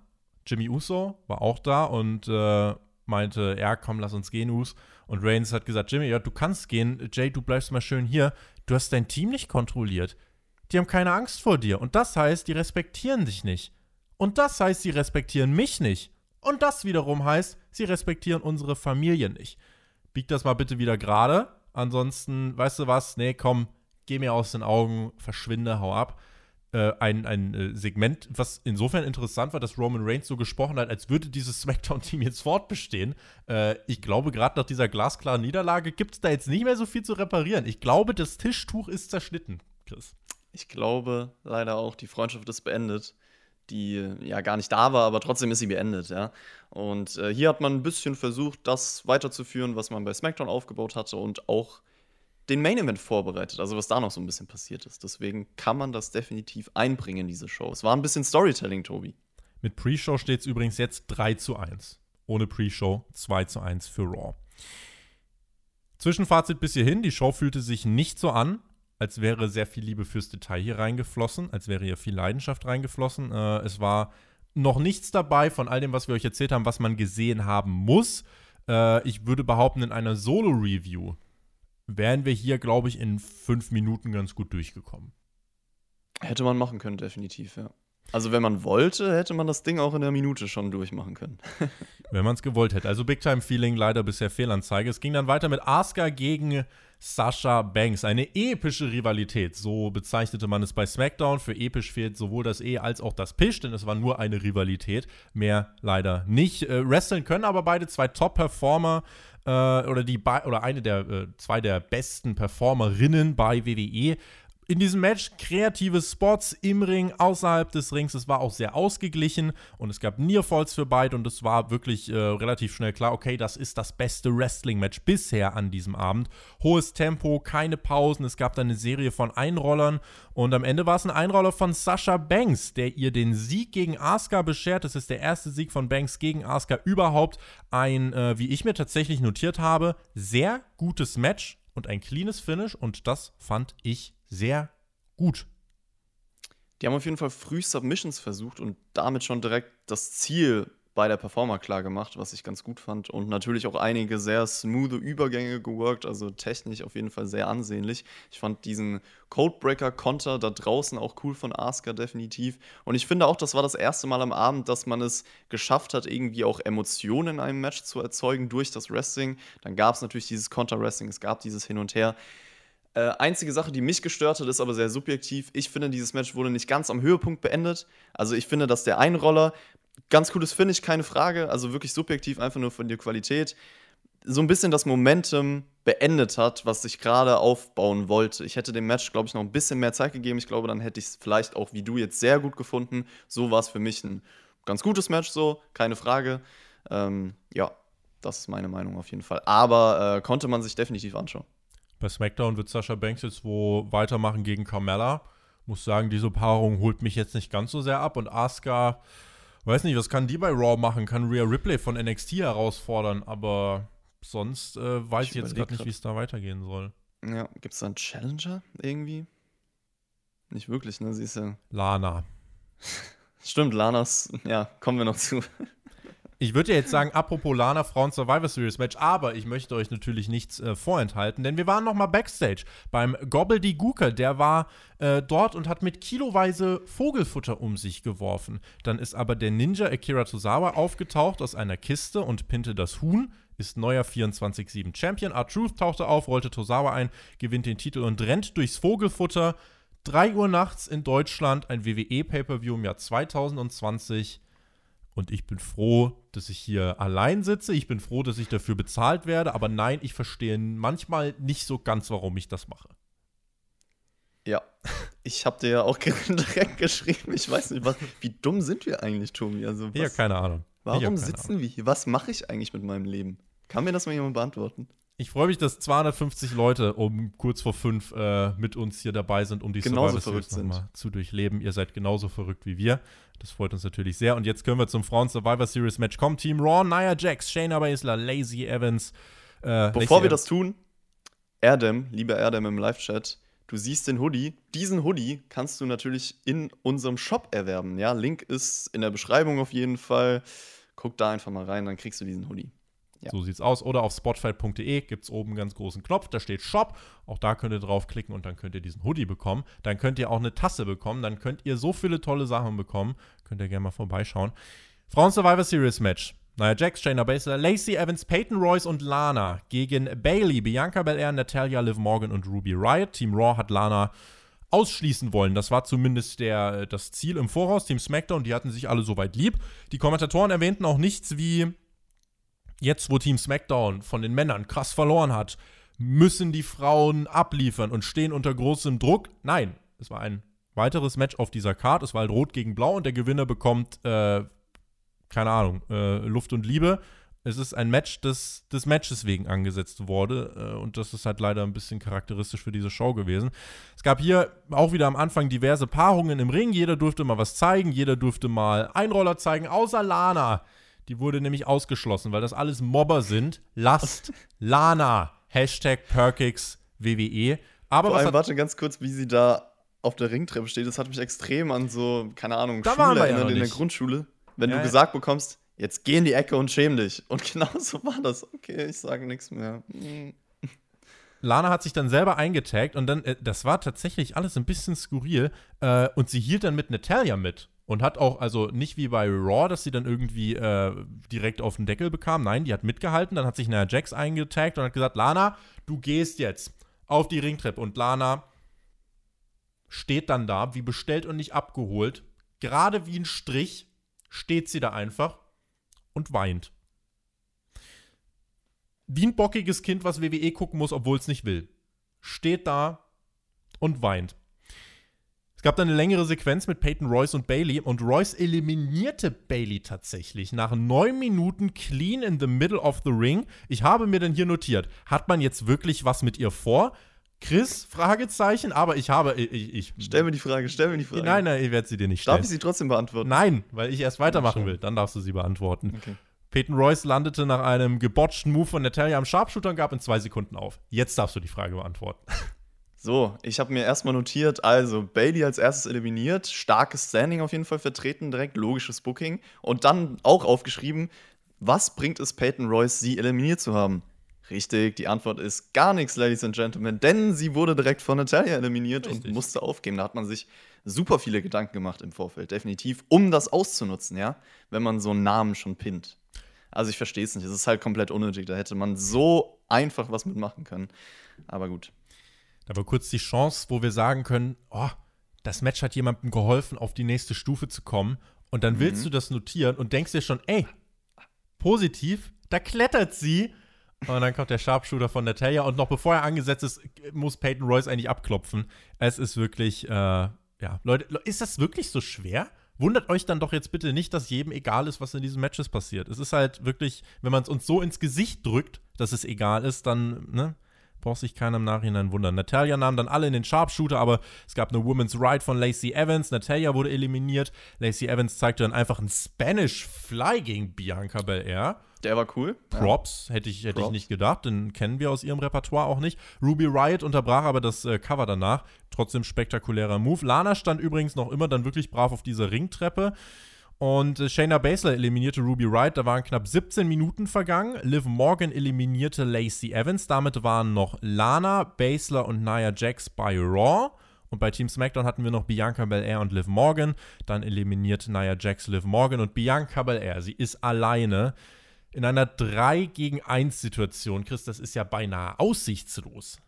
Jimmy Uso war auch da und äh, meinte, ja, komm, lass uns gehen, Us. Und Reigns hat gesagt, Jimmy, ja, du kannst gehen. Jay, du bleibst mal schön hier. Du hast dein Team nicht kontrolliert. Die haben keine Angst vor dir. Und das heißt, die respektieren dich nicht. Und das heißt, sie respektieren mich nicht. Und das wiederum heißt, sie respektieren unsere Familie nicht. Bieg das mal bitte wieder gerade. Ansonsten, weißt du was? Nee, komm, geh mir aus den Augen, verschwinde, hau ab äh, ein, ein äh, Segment, was insofern interessant war, dass Roman Reigns so gesprochen hat, als würde dieses SmackDown-Team jetzt fortbestehen. Äh, ich glaube, gerade nach dieser glasklaren Niederlage gibt es da jetzt nicht mehr so viel zu reparieren. Ich glaube, das Tischtuch ist zerschnitten, Chris. Ich glaube leider auch, die Freundschaft ist beendet die ja gar nicht da war, aber trotzdem ist sie beendet, ja. Und äh, hier hat man ein bisschen versucht, das weiterzuführen, was man bei SmackDown aufgebaut hatte und auch den Main Event vorbereitet, also was da noch so ein bisschen passiert ist. Deswegen kann man das definitiv einbringen in diese Show. Es war ein bisschen Storytelling, Tobi. Mit Pre-Show steht es übrigens jetzt 3 zu 1. Ohne Pre-Show 2 zu 1 für Raw. Zwischenfazit bis hierhin, die Show fühlte sich nicht so an, als wäre sehr viel Liebe fürs Detail hier reingeflossen, als wäre hier viel Leidenschaft reingeflossen. Äh, es war noch nichts dabei von all dem, was wir euch erzählt haben, was man gesehen haben muss. Äh, ich würde behaupten, in einer Solo-Review wären wir hier, glaube ich, in fünf Minuten ganz gut durchgekommen. Hätte man machen können, definitiv, ja. Also, wenn man wollte, hätte man das Ding auch in der Minute schon durchmachen können. wenn man es gewollt hätte. Also, Big Time Feeling leider bisher Fehlanzeige. Es ging dann weiter mit Asuka gegen Sasha Banks. Eine epische Rivalität. So bezeichnete man es bei SmackDown. Für episch fehlt sowohl das E als auch das Pisch, denn es war nur eine Rivalität. Mehr leider nicht. Äh, wresteln können aber beide zwei Top-Performer äh, oder die oder eine der äh, zwei der besten Performerinnen bei WWE in diesem Match kreative Spots im Ring, außerhalb des Rings. Es war auch sehr ausgeglichen und es gab Nearfalls für beide und es war wirklich äh, relativ schnell klar, okay, das ist das beste Wrestling-Match bisher an diesem Abend. Hohes Tempo, keine Pausen, es gab dann eine Serie von Einrollern und am Ende war es ein Einroller von Sasha Banks, der ihr den Sieg gegen Asuka beschert. Das ist der erste Sieg von Banks gegen Asuka überhaupt. Ein, äh, wie ich mir tatsächlich notiert habe, sehr gutes Match und ein cleanes Finish und das fand ich sehr gut. Die haben auf jeden Fall früh Submissions versucht und damit schon direkt das Ziel bei der Performer klar gemacht, was ich ganz gut fand. Und natürlich auch einige sehr smooth Übergänge geworkt, also technisch auf jeden Fall sehr ansehnlich. Ich fand diesen Codebreaker-Konter da draußen auch cool von Asuka definitiv. Und ich finde auch, das war das erste Mal am Abend, dass man es geschafft hat, irgendwie auch Emotionen in einem Match zu erzeugen durch das Wrestling. Dann gab es natürlich dieses Konter-Wrestling, es gab dieses Hin und Her. Äh, einzige Sache, die mich gestört hat, ist aber sehr subjektiv. Ich finde, dieses Match wurde nicht ganz am Höhepunkt beendet. Also ich finde, dass der Einroller, ganz cooles Finish, keine Frage, also wirklich subjektiv, einfach nur von der Qualität, so ein bisschen das Momentum beendet hat, was ich gerade aufbauen wollte. Ich hätte dem Match, glaube ich, noch ein bisschen mehr Zeit gegeben. Ich glaube, dann hätte ich es vielleicht auch wie du jetzt sehr gut gefunden. So war es für mich ein ganz gutes Match, so, keine Frage. Ähm, ja, das ist meine Meinung auf jeden Fall. Aber äh, konnte man sich definitiv anschauen. Bei SmackDown wird Sascha Banks jetzt wo weitermachen gegen Carmella. Muss sagen, diese Paarung holt mich jetzt nicht ganz so sehr ab. Und Asuka, weiß nicht, was kann die bei Raw machen? Kann Rhea Ripley von NXT herausfordern, aber sonst äh, weiß ich, ich jetzt gerade nicht, wie es da weitergehen soll. Ja, gibt es da einen Challenger irgendwie? Nicht wirklich, ne? Sie ist ja. Lana. Stimmt, Lanas, ja, kommen wir noch zu. Ich würde ja jetzt sagen, apropos Lana Frauen Survivor Series Match, aber ich möchte euch natürlich nichts äh, vorenthalten, denn wir waren noch mal Backstage beim Gobbledygooker. Der war äh, dort und hat mit kiloweise Vogelfutter um sich geworfen. Dann ist aber der Ninja Akira Tozawa aufgetaucht aus einer Kiste und pinte das Huhn ist neuer 24-7 Champion. R-Truth tauchte auf, rollte Tozawa ein, gewinnt den Titel und rennt durchs Vogelfutter. 3 Uhr nachts in Deutschland, ein WWE-Pay-Per-View im Jahr 2020. Und ich bin froh, dass ich hier allein sitze. Ich bin froh, dass ich dafür bezahlt werde. Aber nein, ich verstehe manchmal nicht so ganz, warum ich das mache. Ja, ich habe dir ja auch direkt geschrieben. Ich weiß nicht, was, wie dumm sind wir eigentlich, Tobi? Also, was, ja, keine Ahnung. Warum keine sitzen Ahnung. wir hier? Was mache ich eigentlich mit meinem Leben? Kann mir das mal jemand beantworten? Ich freue mich, dass 250 Leute um kurz vor fünf äh, mit uns hier dabei sind, um die genauso Survivor Series nochmal zu durchleben. Ihr seid genauso verrückt wie wir. Das freut uns natürlich sehr. Und jetzt können wir zum Frauen Survivor Series Match kommen. Team Raw, Nia Jax, Shayna Baszler, Lazy Evans. Äh, Bevor Lacey wir das tun, Erdem, lieber Erdem im Live-Chat, du siehst den Hoodie. Diesen Hoodie kannst du natürlich in unserem Shop erwerben. Ja, Link ist in der Beschreibung auf jeden Fall. Guck da einfach mal rein, dann kriegst du diesen Hoodie. Ja. So sieht's aus. Oder auf spotfight.de gibt es oben einen ganz großen Knopf, da steht Shop. Auch da könnt ihr draufklicken und dann könnt ihr diesen Hoodie bekommen. Dann könnt ihr auch eine Tasse bekommen. Dann könnt ihr so viele tolle Sachen bekommen. Könnt ihr gerne mal vorbeischauen. Frauen Survivor Series Match. Naja, Jax, Shayna Baszler, Lacey Evans, Peyton Royce und Lana gegen Bailey, Bianca Belair, Natalia, Liv Morgan und Ruby Riot. Team Raw hat Lana ausschließen wollen. Das war zumindest der, das Ziel im Voraus. Team SmackDown, die hatten sich alle soweit lieb. Die Kommentatoren erwähnten auch nichts wie jetzt, wo Team SmackDown von den Männern krass verloren hat, müssen die Frauen abliefern und stehen unter großem Druck. Nein, es war ein weiteres Match auf dieser Card. Es war halt Rot gegen Blau und der Gewinner bekommt, äh, keine Ahnung, äh, Luft und Liebe. Es ist ein Match, das des Matches wegen angesetzt wurde. Äh, und das ist halt leider ein bisschen charakteristisch für diese Show gewesen. Es gab hier auch wieder am Anfang diverse Paarungen im Ring. Jeder durfte mal was zeigen. Jeder durfte mal Einroller zeigen, außer Lana. Die wurde nämlich ausgeschlossen, weil das alles Mobber sind. Lasst Lana. Hashtag Perkix WWE. Aber Vor allem, warte ganz kurz, wie sie da auf der Ringtreppe steht. Das hat mich extrem an so, keine Ahnung, da Schule erinnert ja in der Grundschule. Wenn ja, du gesagt bekommst, jetzt geh in die Ecke und schäm dich. Und genau so war das. Okay, ich sage nichts mehr. Hm. Lana hat sich dann selber eingetaggt und dann, äh, das war tatsächlich alles ein bisschen skurril. Äh, und sie hielt dann mit Natalia mit. Und hat auch, also nicht wie bei Raw, dass sie dann irgendwie äh, direkt auf den Deckel bekam. Nein, die hat mitgehalten. Dann hat sich Nia Jax eingetaggt und hat gesagt: Lana, du gehst jetzt auf die Ringtreppe. Und Lana steht dann da, wie bestellt und nicht abgeholt. Gerade wie ein Strich steht sie da einfach und weint. Wie ein bockiges Kind, was WWE gucken muss, obwohl es nicht will. Steht da und weint. Es gab dann eine längere Sequenz mit Peyton Royce und Bailey und Royce eliminierte Bailey tatsächlich nach neun Minuten clean in the middle of the ring. Ich habe mir dann hier notiert, hat man jetzt wirklich was mit ihr vor? Chris? Fragezeichen, aber ich habe. Ich, ich, stell mir die Frage, stell mir die Frage. Nein, nein, ich werde sie dir nicht stellen. Darf ich sie trotzdem beantworten? Nein, weil ich erst weitermachen will. Dann darfst du sie beantworten. Okay. Peyton Royce landete nach einem gebotchten Move von Natalia am Sharpshooter und gab in zwei Sekunden auf. Jetzt darfst du die Frage beantworten. So, ich habe mir erstmal notiert, also Bailey als erstes eliminiert, starkes Standing auf jeden Fall vertreten, direkt logisches Booking. Und dann auch aufgeschrieben, was bringt es Peyton Royce, sie eliminiert zu haben? Richtig, die Antwort ist gar nichts, Ladies and Gentlemen, denn sie wurde direkt von Natalia eliminiert Richtig. und musste aufgeben. Da hat man sich super viele Gedanken gemacht im Vorfeld, definitiv, um das auszunutzen, ja, wenn man so einen Namen schon pinnt. Also ich verstehe es nicht, es ist halt komplett unnötig, da hätte man so einfach was mitmachen können. Aber gut. Da war kurz die Chance, wo wir sagen können, oh, das Match hat jemandem geholfen, auf die nächste Stufe zu kommen. Und dann willst mhm. du das notieren und denkst dir schon, ey, positiv, da klettert sie. Und dann kommt der Sharpshooter von Natalia. Und noch bevor er angesetzt ist, muss Peyton Royce eigentlich abklopfen. Es ist wirklich, äh, ja, Leute, ist das wirklich so schwer? Wundert euch dann doch jetzt bitte nicht, dass jedem egal ist, was in diesen Matches passiert. Es ist halt wirklich, wenn man es uns so ins Gesicht drückt, dass es egal ist, dann, ne, braucht sich keiner im Nachhinein wundern. Natalia nahm dann alle in den Sharpshooter, aber es gab eine Women's Ride von Lacey Evans. Natalia wurde eliminiert. Lacey Evans zeigte dann einfach einen Spanish Fly gegen Bianca Belair. Der war cool. Props, hätte ich, hätte Props. ich nicht gedacht. Den kennen wir aus ihrem Repertoire auch nicht. Ruby Riot unterbrach aber das äh, Cover danach. Trotzdem spektakulärer Move. Lana stand übrigens noch immer dann wirklich brav auf dieser Ringtreppe. Und äh, Shayna Baszler eliminierte Ruby Wright, da waren knapp 17 Minuten vergangen. Liv Morgan eliminierte Lacey Evans, damit waren noch Lana, Baszler und Nia Jax bei Raw. Und bei Team SmackDown hatten wir noch Bianca Belair und Liv Morgan. Dann eliminiert Nia Jax Liv Morgan und Bianca Belair. Sie ist alleine in einer 3 gegen 1 Situation. Chris, das ist ja beinahe aussichtslos.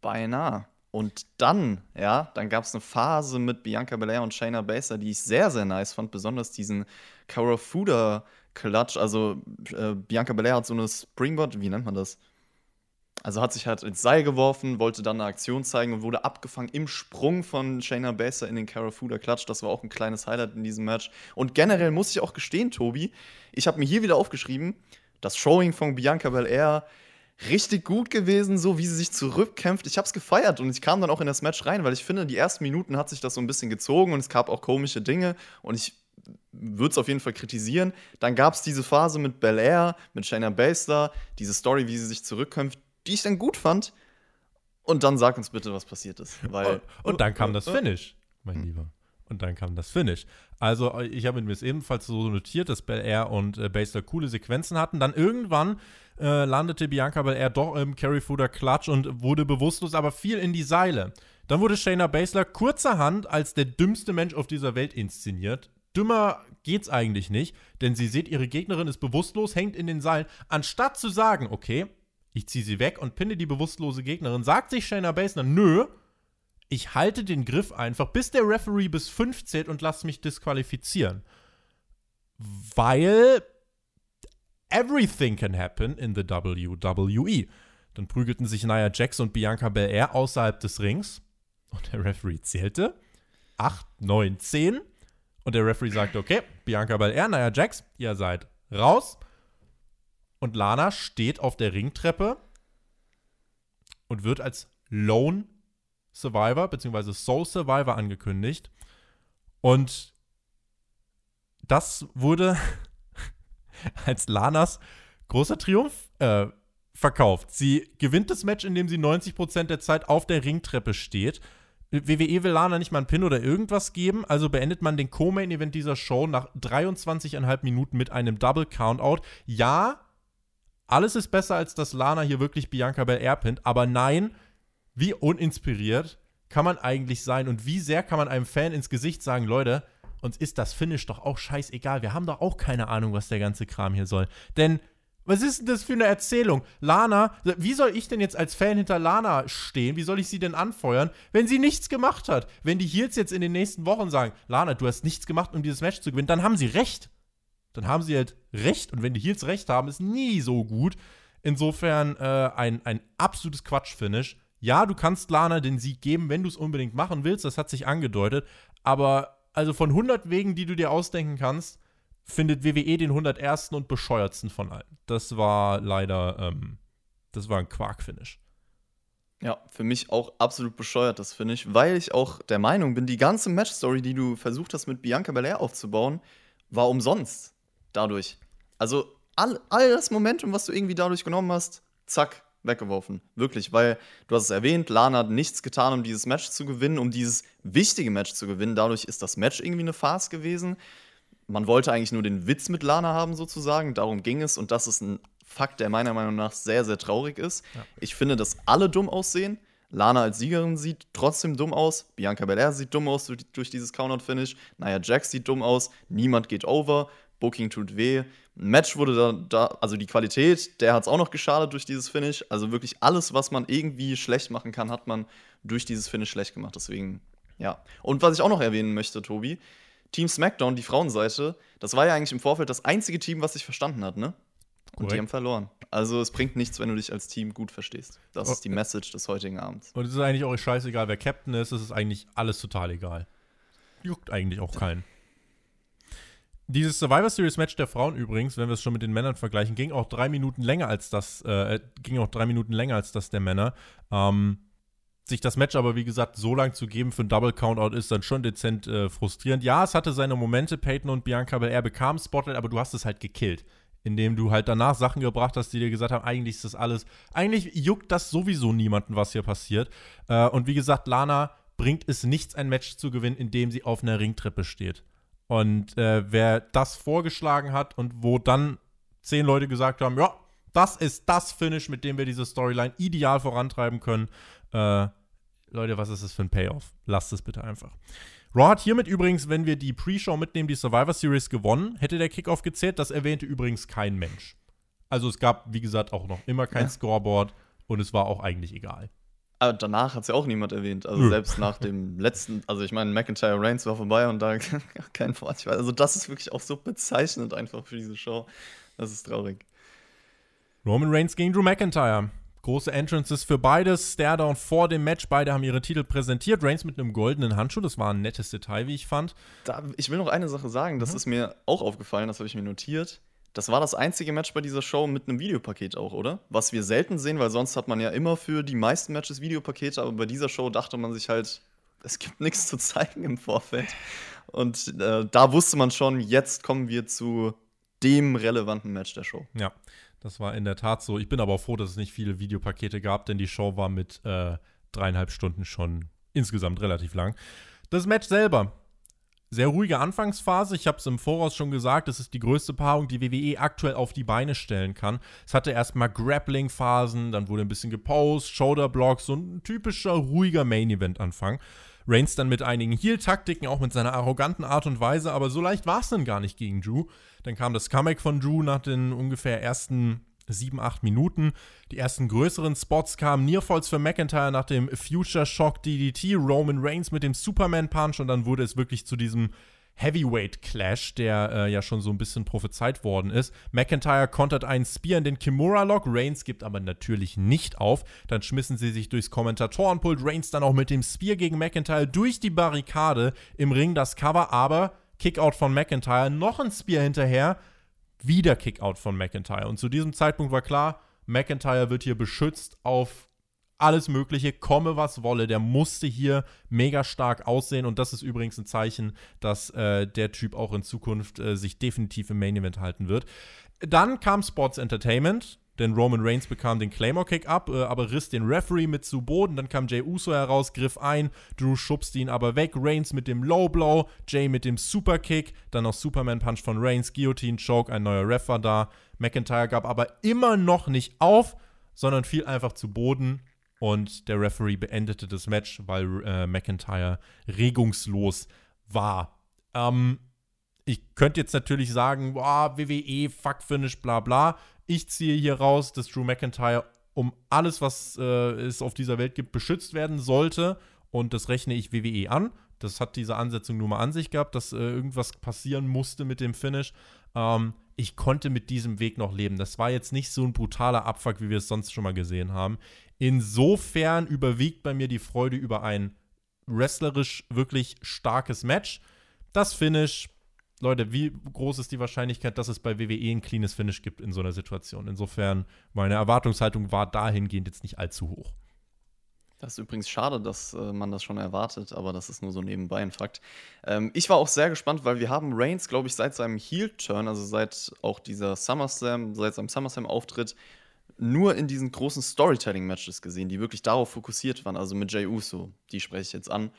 Beinahe. Und dann, ja, dann gab es eine Phase mit Bianca Belair und Shayna Baszler, die ich sehr, sehr nice fand. Besonders diesen Karafuda-Klatsch. Also äh, Bianca Belair hat so eine Springboard, wie nennt man das? Also hat sich halt ins Seil geworfen, wollte dann eine Aktion zeigen und wurde abgefangen im Sprung von Shayna Baszler in den Karafuda-Klatsch. Das war auch ein kleines Highlight in diesem Match. Und generell muss ich auch gestehen, Tobi, ich habe mir hier wieder aufgeschrieben, das Showing von Bianca Belair richtig gut gewesen, so wie sie sich zurückkämpft. Ich habe es gefeiert und ich kam dann auch in das Match rein, weil ich finde, die ersten Minuten hat sich das so ein bisschen gezogen und es gab auch komische Dinge und ich würde es auf jeden Fall kritisieren. Dann gab es diese Phase mit Bel Air, mit Shayna Baszler, diese Story, wie sie sich zurückkämpft, die ich dann gut fand. Und dann sag uns bitte, was passiert ist. Weil, und, und dann kam das Finish, mein hm. Lieber. Und dann kam das Finish. Also, ich habe mir es ebenfalls so notiert, dass Bel Air und äh, Baszler coole Sequenzen hatten. Dann irgendwann äh, landete Bianca Belair doch im Carry Fooder Clutch und wurde bewusstlos, aber fiel in die Seile. Dann wurde Shayna Baszler kurzerhand als der dümmste Mensch auf dieser Welt inszeniert. Dümmer geht's eigentlich nicht, denn sie sieht, ihre Gegnerin ist bewusstlos, hängt in den Seilen. Anstatt zu sagen, okay, ich ziehe sie weg und pinne die bewusstlose Gegnerin, sagt sich Shayna Baszler, nö, ich halte den Griff einfach, bis der Referee bis 5 zählt und lass mich disqualifizieren. Weil everything can happen in the WWE. Dann prügelten sich Nia Jax und Bianca Belair außerhalb des Rings und der Referee zählte 8, 9, 10 und der Referee sagte, okay, Bianca Belair, Nia Jax, ihr seid raus. Und Lana steht auf der Ringtreppe und wird als Lone Survivor bzw. Soul Survivor angekündigt. Und das wurde als Lanas großer Triumph äh, verkauft. Sie gewinnt das Match, indem sie 90% der Zeit auf der Ringtreppe steht. WWE will Lana nicht mal einen Pin oder irgendwas geben, also beendet man den Co-Main-Event dieser Show nach 23,5 Minuten mit einem Double Countout. Ja, alles ist besser, als dass Lana hier wirklich Bianca Belair pinnt, aber nein, wie uninspiriert kann man eigentlich sein und wie sehr kann man einem Fan ins Gesicht sagen, Leute, uns ist das Finish doch auch scheißegal. Wir haben doch auch keine Ahnung, was der ganze Kram hier soll. Denn was ist denn das für eine Erzählung? Lana, wie soll ich denn jetzt als Fan hinter Lana stehen? Wie soll ich sie denn anfeuern, wenn sie nichts gemacht hat? Wenn die Heels jetzt in den nächsten Wochen sagen, Lana, du hast nichts gemacht, um dieses Match zu gewinnen, dann haben sie recht. Dann haben sie halt recht. Und wenn die Heels recht haben, ist nie so gut. Insofern äh, ein, ein absolutes Quatsch-Finish. Ja, du kannst Lana den Sieg geben, wenn du es unbedingt machen willst. Das hat sich angedeutet. Aber also von 100 Wegen, die du dir ausdenken kannst, findet WWE den 101. und bescheuertsten von allen. Das war leider, ähm, das war ein Quark-Finish. Ja, für mich auch absolut bescheuert, das Finish, weil ich auch der Meinung bin, die ganze Match-Story, die du versucht hast mit Bianca Belair aufzubauen, war umsonst dadurch. Also all, all das Momentum, was du irgendwie dadurch genommen hast, zack, weggeworfen. Wirklich, weil du hast es erwähnt, Lana hat nichts getan, um dieses Match zu gewinnen, um dieses wichtige Match zu gewinnen. Dadurch ist das Match irgendwie eine Farce gewesen. Man wollte eigentlich nur den Witz mit Lana haben, sozusagen. Darum ging es. Und das ist ein Fakt, der meiner Meinung nach sehr, sehr traurig ist. Ja. Ich finde, dass alle dumm aussehen. Lana als Siegerin sieht trotzdem dumm aus. Bianca Belair sieht dumm aus durch, durch dieses Count-Out-Finish. Nia Jax sieht dumm aus. Niemand geht over. Booking tut weh. Ein Match wurde da, da also die Qualität, der hat es auch noch geschadet durch dieses Finish. Also wirklich alles, was man irgendwie schlecht machen kann, hat man durch dieses Finish schlecht gemacht. Deswegen, ja. Und was ich auch noch erwähnen möchte, Tobi, Team SmackDown, die Frauenseite, das war ja eigentlich im Vorfeld das einzige Team, was sich verstanden hat, ne? Und Correct. die haben verloren. Also es bringt nichts, wenn du dich als Team gut verstehst. Das oh. ist die Message des heutigen Abends. Und es ist eigentlich auch scheißegal, wer Captain ist. Es ist eigentlich alles total egal. Juckt eigentlich auch keinen. Dieses Survivor Series Match der Frauen übrigens, wenn wir es schon mit den Männern vergleichen, ging auch drei Minuten länger als das, äh, ging auch drei Minuten länger als das der Männer. Ähm, sich das Match aber, wie gesagt, so lang zu geben für einen Double Countout ist dann schon dezent äh, frustrierend. Ja, es hatte seine Momente, Peyton und Bianca Belair bekamen Spotlight, aber du hast es halt gekillt. Indem du halt danach Sachen gebracht hast, die dir gesagt haben, eigentlich ist das alles, eigentlich juckt das sowieso niemanden, was hier passiert. Äh, und wie gesagt, Lana bringt es nichts, ein Match zu gewinnen, indem sie auf einer Ringtreppe steht. Und äh, wer das vorgeschlagen hat und wo dann zehn Leute gesagt haben, ja, das ist das Finish, mit dem wir diese Storyline ideal vorantreiben können. Äh, Leute, was ist das für ein Payoff? Lasst es bitte einfach. Raw hat hiermit übrigens, wenn wir die Pre-Show mitnehmen, die Survivor Series gewonnen. Hätte der Kickoff gezählt, das erwähnte übrigens kein Mensch. Also es gab, wie gesagt, auch noch immer kein ja. Scoreboard und es war auch eigentlich egal. Aber danach hat es ja auch niemand erwähnt. Also hm. selbst nach dem letzten, also ich meine, McIntyre Reigns war vorbei und da kein Wort. Also das ist wirklich auch so bezeichnend einfach für diese Show. Das ist traurig. Roman Reigns gegen Drew McIntyre. Große Entrances für beides. Staredown vor dem Match. Beide haben ihre Titel präsentiert. Reigns mit einem goldenen Handschuh. Das war ein nettes Detail, wie ich fand. Da, ich will noch eine Sache sagen. Das mhm. ist mir auch aufgefallen. Das habe ich mir notiert. Das war das einzige Match bei dieser Show mit einem Videopaket auch, oder? Was wir selten sehen, weil sonst hat man ja immer für die meisten Matches Videopakete. Aber bei dieser Show dachte man sich halt, es gibt nichts zu zeigen im Vorfeld. Und äh, da wusste man schon, jetzt kommen wir zu dem relevanten Match der Show. Ja. Das war in der Tat so. Ich bin aber froh, dass es nicht viele Videopakete gab, denn die Show war mit äh, dreieinhalb Stunden schon insgesamt relativ lang. Das Match selber. Sehr ruhige Anfangsphase. Ich habe es im Voraus schon gesagt, es ist die größte Paarung, die WWE aktuell auf die Beine stellen kann. Es hatte erstmal Grappling-Phasen, dann wurde ein bisschen gepostet, Shoulder-Blocks, so ein typischer ruhiger Main-Event-Anfang. Reigns dann mit einigen Heal-Taktiken, auch mit seiner arroganten Art und Weise, aber so leicht war es dann gar nicht gegen Drew. Dann kam das Comeback von Drew nach den ungefähr ersten sieben, acht Minuten. Die ersten größeren Spots kamen Nearfalls für McIntyre nach dem Future Shock DDT, Roman Reigns mit dem Superman Punch und dann wurde es wirklich zu diesem Heavyweight Clash, der äh, ja schon so ein bisschen prophezeit worden ist. McIntyre kontert einen Spear in den Kimura Lock, Reigns gibt aber natürlich nicht auf. Dann schmissen sie sich durchs Kommentatorenpult, Reigns dann auch mit dem Spear gegen McIntyre durch die Barrikade im Ring das Cover, aber Kickout von McIntyre, noch ein Spear hinterher, wieder Kickout von McIntyre. Und zu diesem Zeitpunkt war klar, McIntyre wird hier beschützt auf alles Mögliche, komme was wolle. Der musste hier mega stark aussehen und das ist übrigens ein Zeichen, dass äh, der Typ auch in Zukunft äh, sich definitiv im Main Event halten wird. Dann kam Sports Entertainment, denn Roman Reigns bekam den Claymore-Kick ab, äh, aber riss den Referee mit zu Boden. Dann kam Jay Uso heraus, griff ein, Drew schubste ihn aber weg. Reigns mit dem Low Blow, Jay mit dem Superkick, dann noch Superman Punch von Reigns, Guillotine Choke, ein neuer Ref war da. McIntyre gab aber immer noch nicht auf, sondern fiel einfach zu Boden und der Referee beendete das Match, weil äh, McIntyre regungslos war. Ähm, ich könnte jetzt natürlich sagen, boah, WWE, Fuck Finish, bla bla. Ich ziehe hier raus, dass Drew McIntyre um alles, was äh, es auf dieser Welt gibt, beschützt werden sollte. Und das rechne ich WWE an. Das hat diese Ansetzung nur mal an sich gehabt, dass äh, irgendwas passieren musste mit dem Finish. Ähm, ich konnte mit diesem Weg noch leben. Das war jetzt nicht so ein brutaler Abfuck, wie wir es sonst schon mal gesehen haben. Insofern überwiegt bei mir die Freude über ein wrestlerisch wirklich starkes Match. Das Finish, Leute, wie groß ist die Wahrscheinlichkeit, dass es bei WWE ein cleanes Finish gibt in so einer Situation? Insofern, meine Erwartungshaltung war dahingehend jetzt nicht allzu hoch. Das ist übrigens schade, dass äh, man das schon erwartet, aber das ist nur so nebenbei ein Fakt. Ähm, ich war auch sehr gespannt, weil wir haben Reigns, glaube ich, seit seinem Heel-Turn, also seit auch dieser SummerSlam, seit seinem SummerSlam-Auftritt, nur in diesen großen Storytelling-Matches gesehen, die wirklich darauf fokussiert waren, also mit Jay Uso, die spreche ich jetzt an.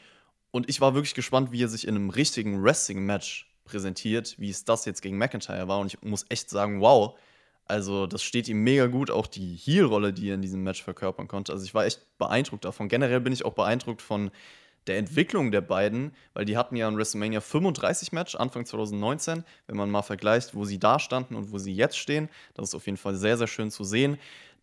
Und ich war wirklich gespannt, wie er sich in einem richtigen Wrestling-Match präsentiert, wie es das jetzt gegen McIntyre war. Und ich muss echt sagen, wow, also das steht ihm mega gut, auch die Heel-Rolle, die er in diesem Match verkörpern konnte. Also ich war echt beeindruckt davon. Generell bin ich auch beeindruckt von der Entwicklung der beiden, weil die hatten ja ein WrestleMania 35 Match Anfang 2019, wenn man mal vergleicht, wo sie da standen und wo sie jetzt stehen. Das ist auf jeden Fall sehr, sehr schön zu sehen.